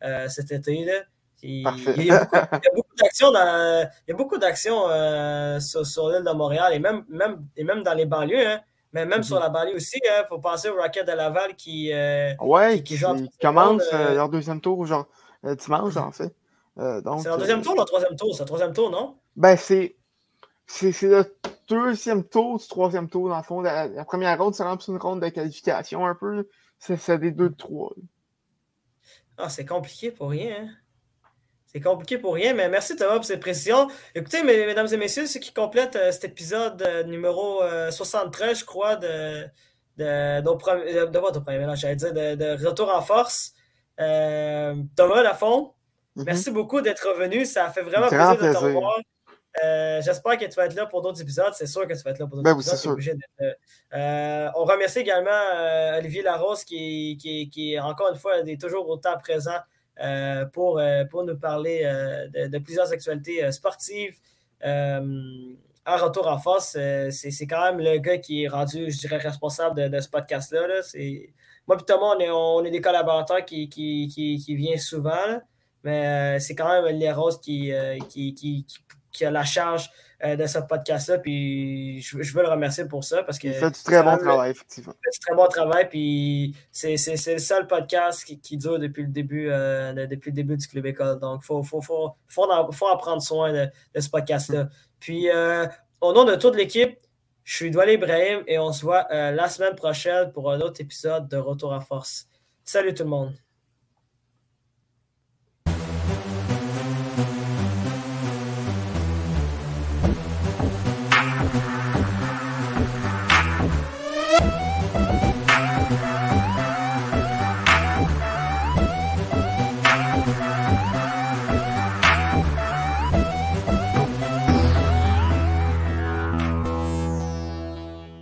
euh, cet été. Là. Il, y a beaucoup, d'actions il y a beaucoup d'actions sur, l'île de Montréal et même, même, et même dans les banlieues. Hein. Mais même sur mhm. la banlieue aussi, il hein, faut penser au Rocket de Laval qui, ouais, qui, commence leur deuxième tour genre, dimanche, en fait. c'est leur deuxième tour ou leur troisième tour? C'est le troisième tour, non? Ben, c'est c'est le deuxième tour du troisième tour, dans le fond. La, première ronde, c'est une ronde de qualification un peu. C'est des deux de trois. Ah, c'est compliqué pour rien. Hein. C'est compliqué pour rien, mais merci Thomas pour cette précision. Écoutez, mesdames et messieurs, ceux qui complètent euh, cet épisode euh, numéro 73, euh, je crois, de, de, de, de, votre premier j'allais dire, de, Retour en force. Thomas Lafont, mm-hmm. merci beaucoup d'être revenu. Ça a fait vraiment plaisir de te revoir. J'espère que tu vas être là pour d'autres épisodes. C'est sûr que tu vas être là pour d'autres ben épisodes. on remercie également Olivier Larose qui, qui, encore une fois, est toujours autant présent pour, pour nous parler de, plusieurs actualités sportives en retour en force, c'est quand même le gars qui est rendu, je dirais, responsable de, ce podcast-là. Moi et Thomas, on est, des collaborateurs qui, qui, viennent souvent, mais euh, c'est quand même Léros qui, euh, qui, qui, a la charge euh, de ce podcast-là. Puis je, veux le remercier pour ça parce que. Il fait du très bon travail, effectivement. Il fait du très bon travail. Puis c'est le seul podcast qui, dure depuis le début, depuis le début du Club École. Donc, il faut, faut, faut, faut, en, prendre soin de, de ce podcast-là. Puis, au nom de toute l'équipe, je suis Douane Ibrahim et on se voit la semaine prochaine pour un autre épisode de Retour à Force. Salut tout le monde.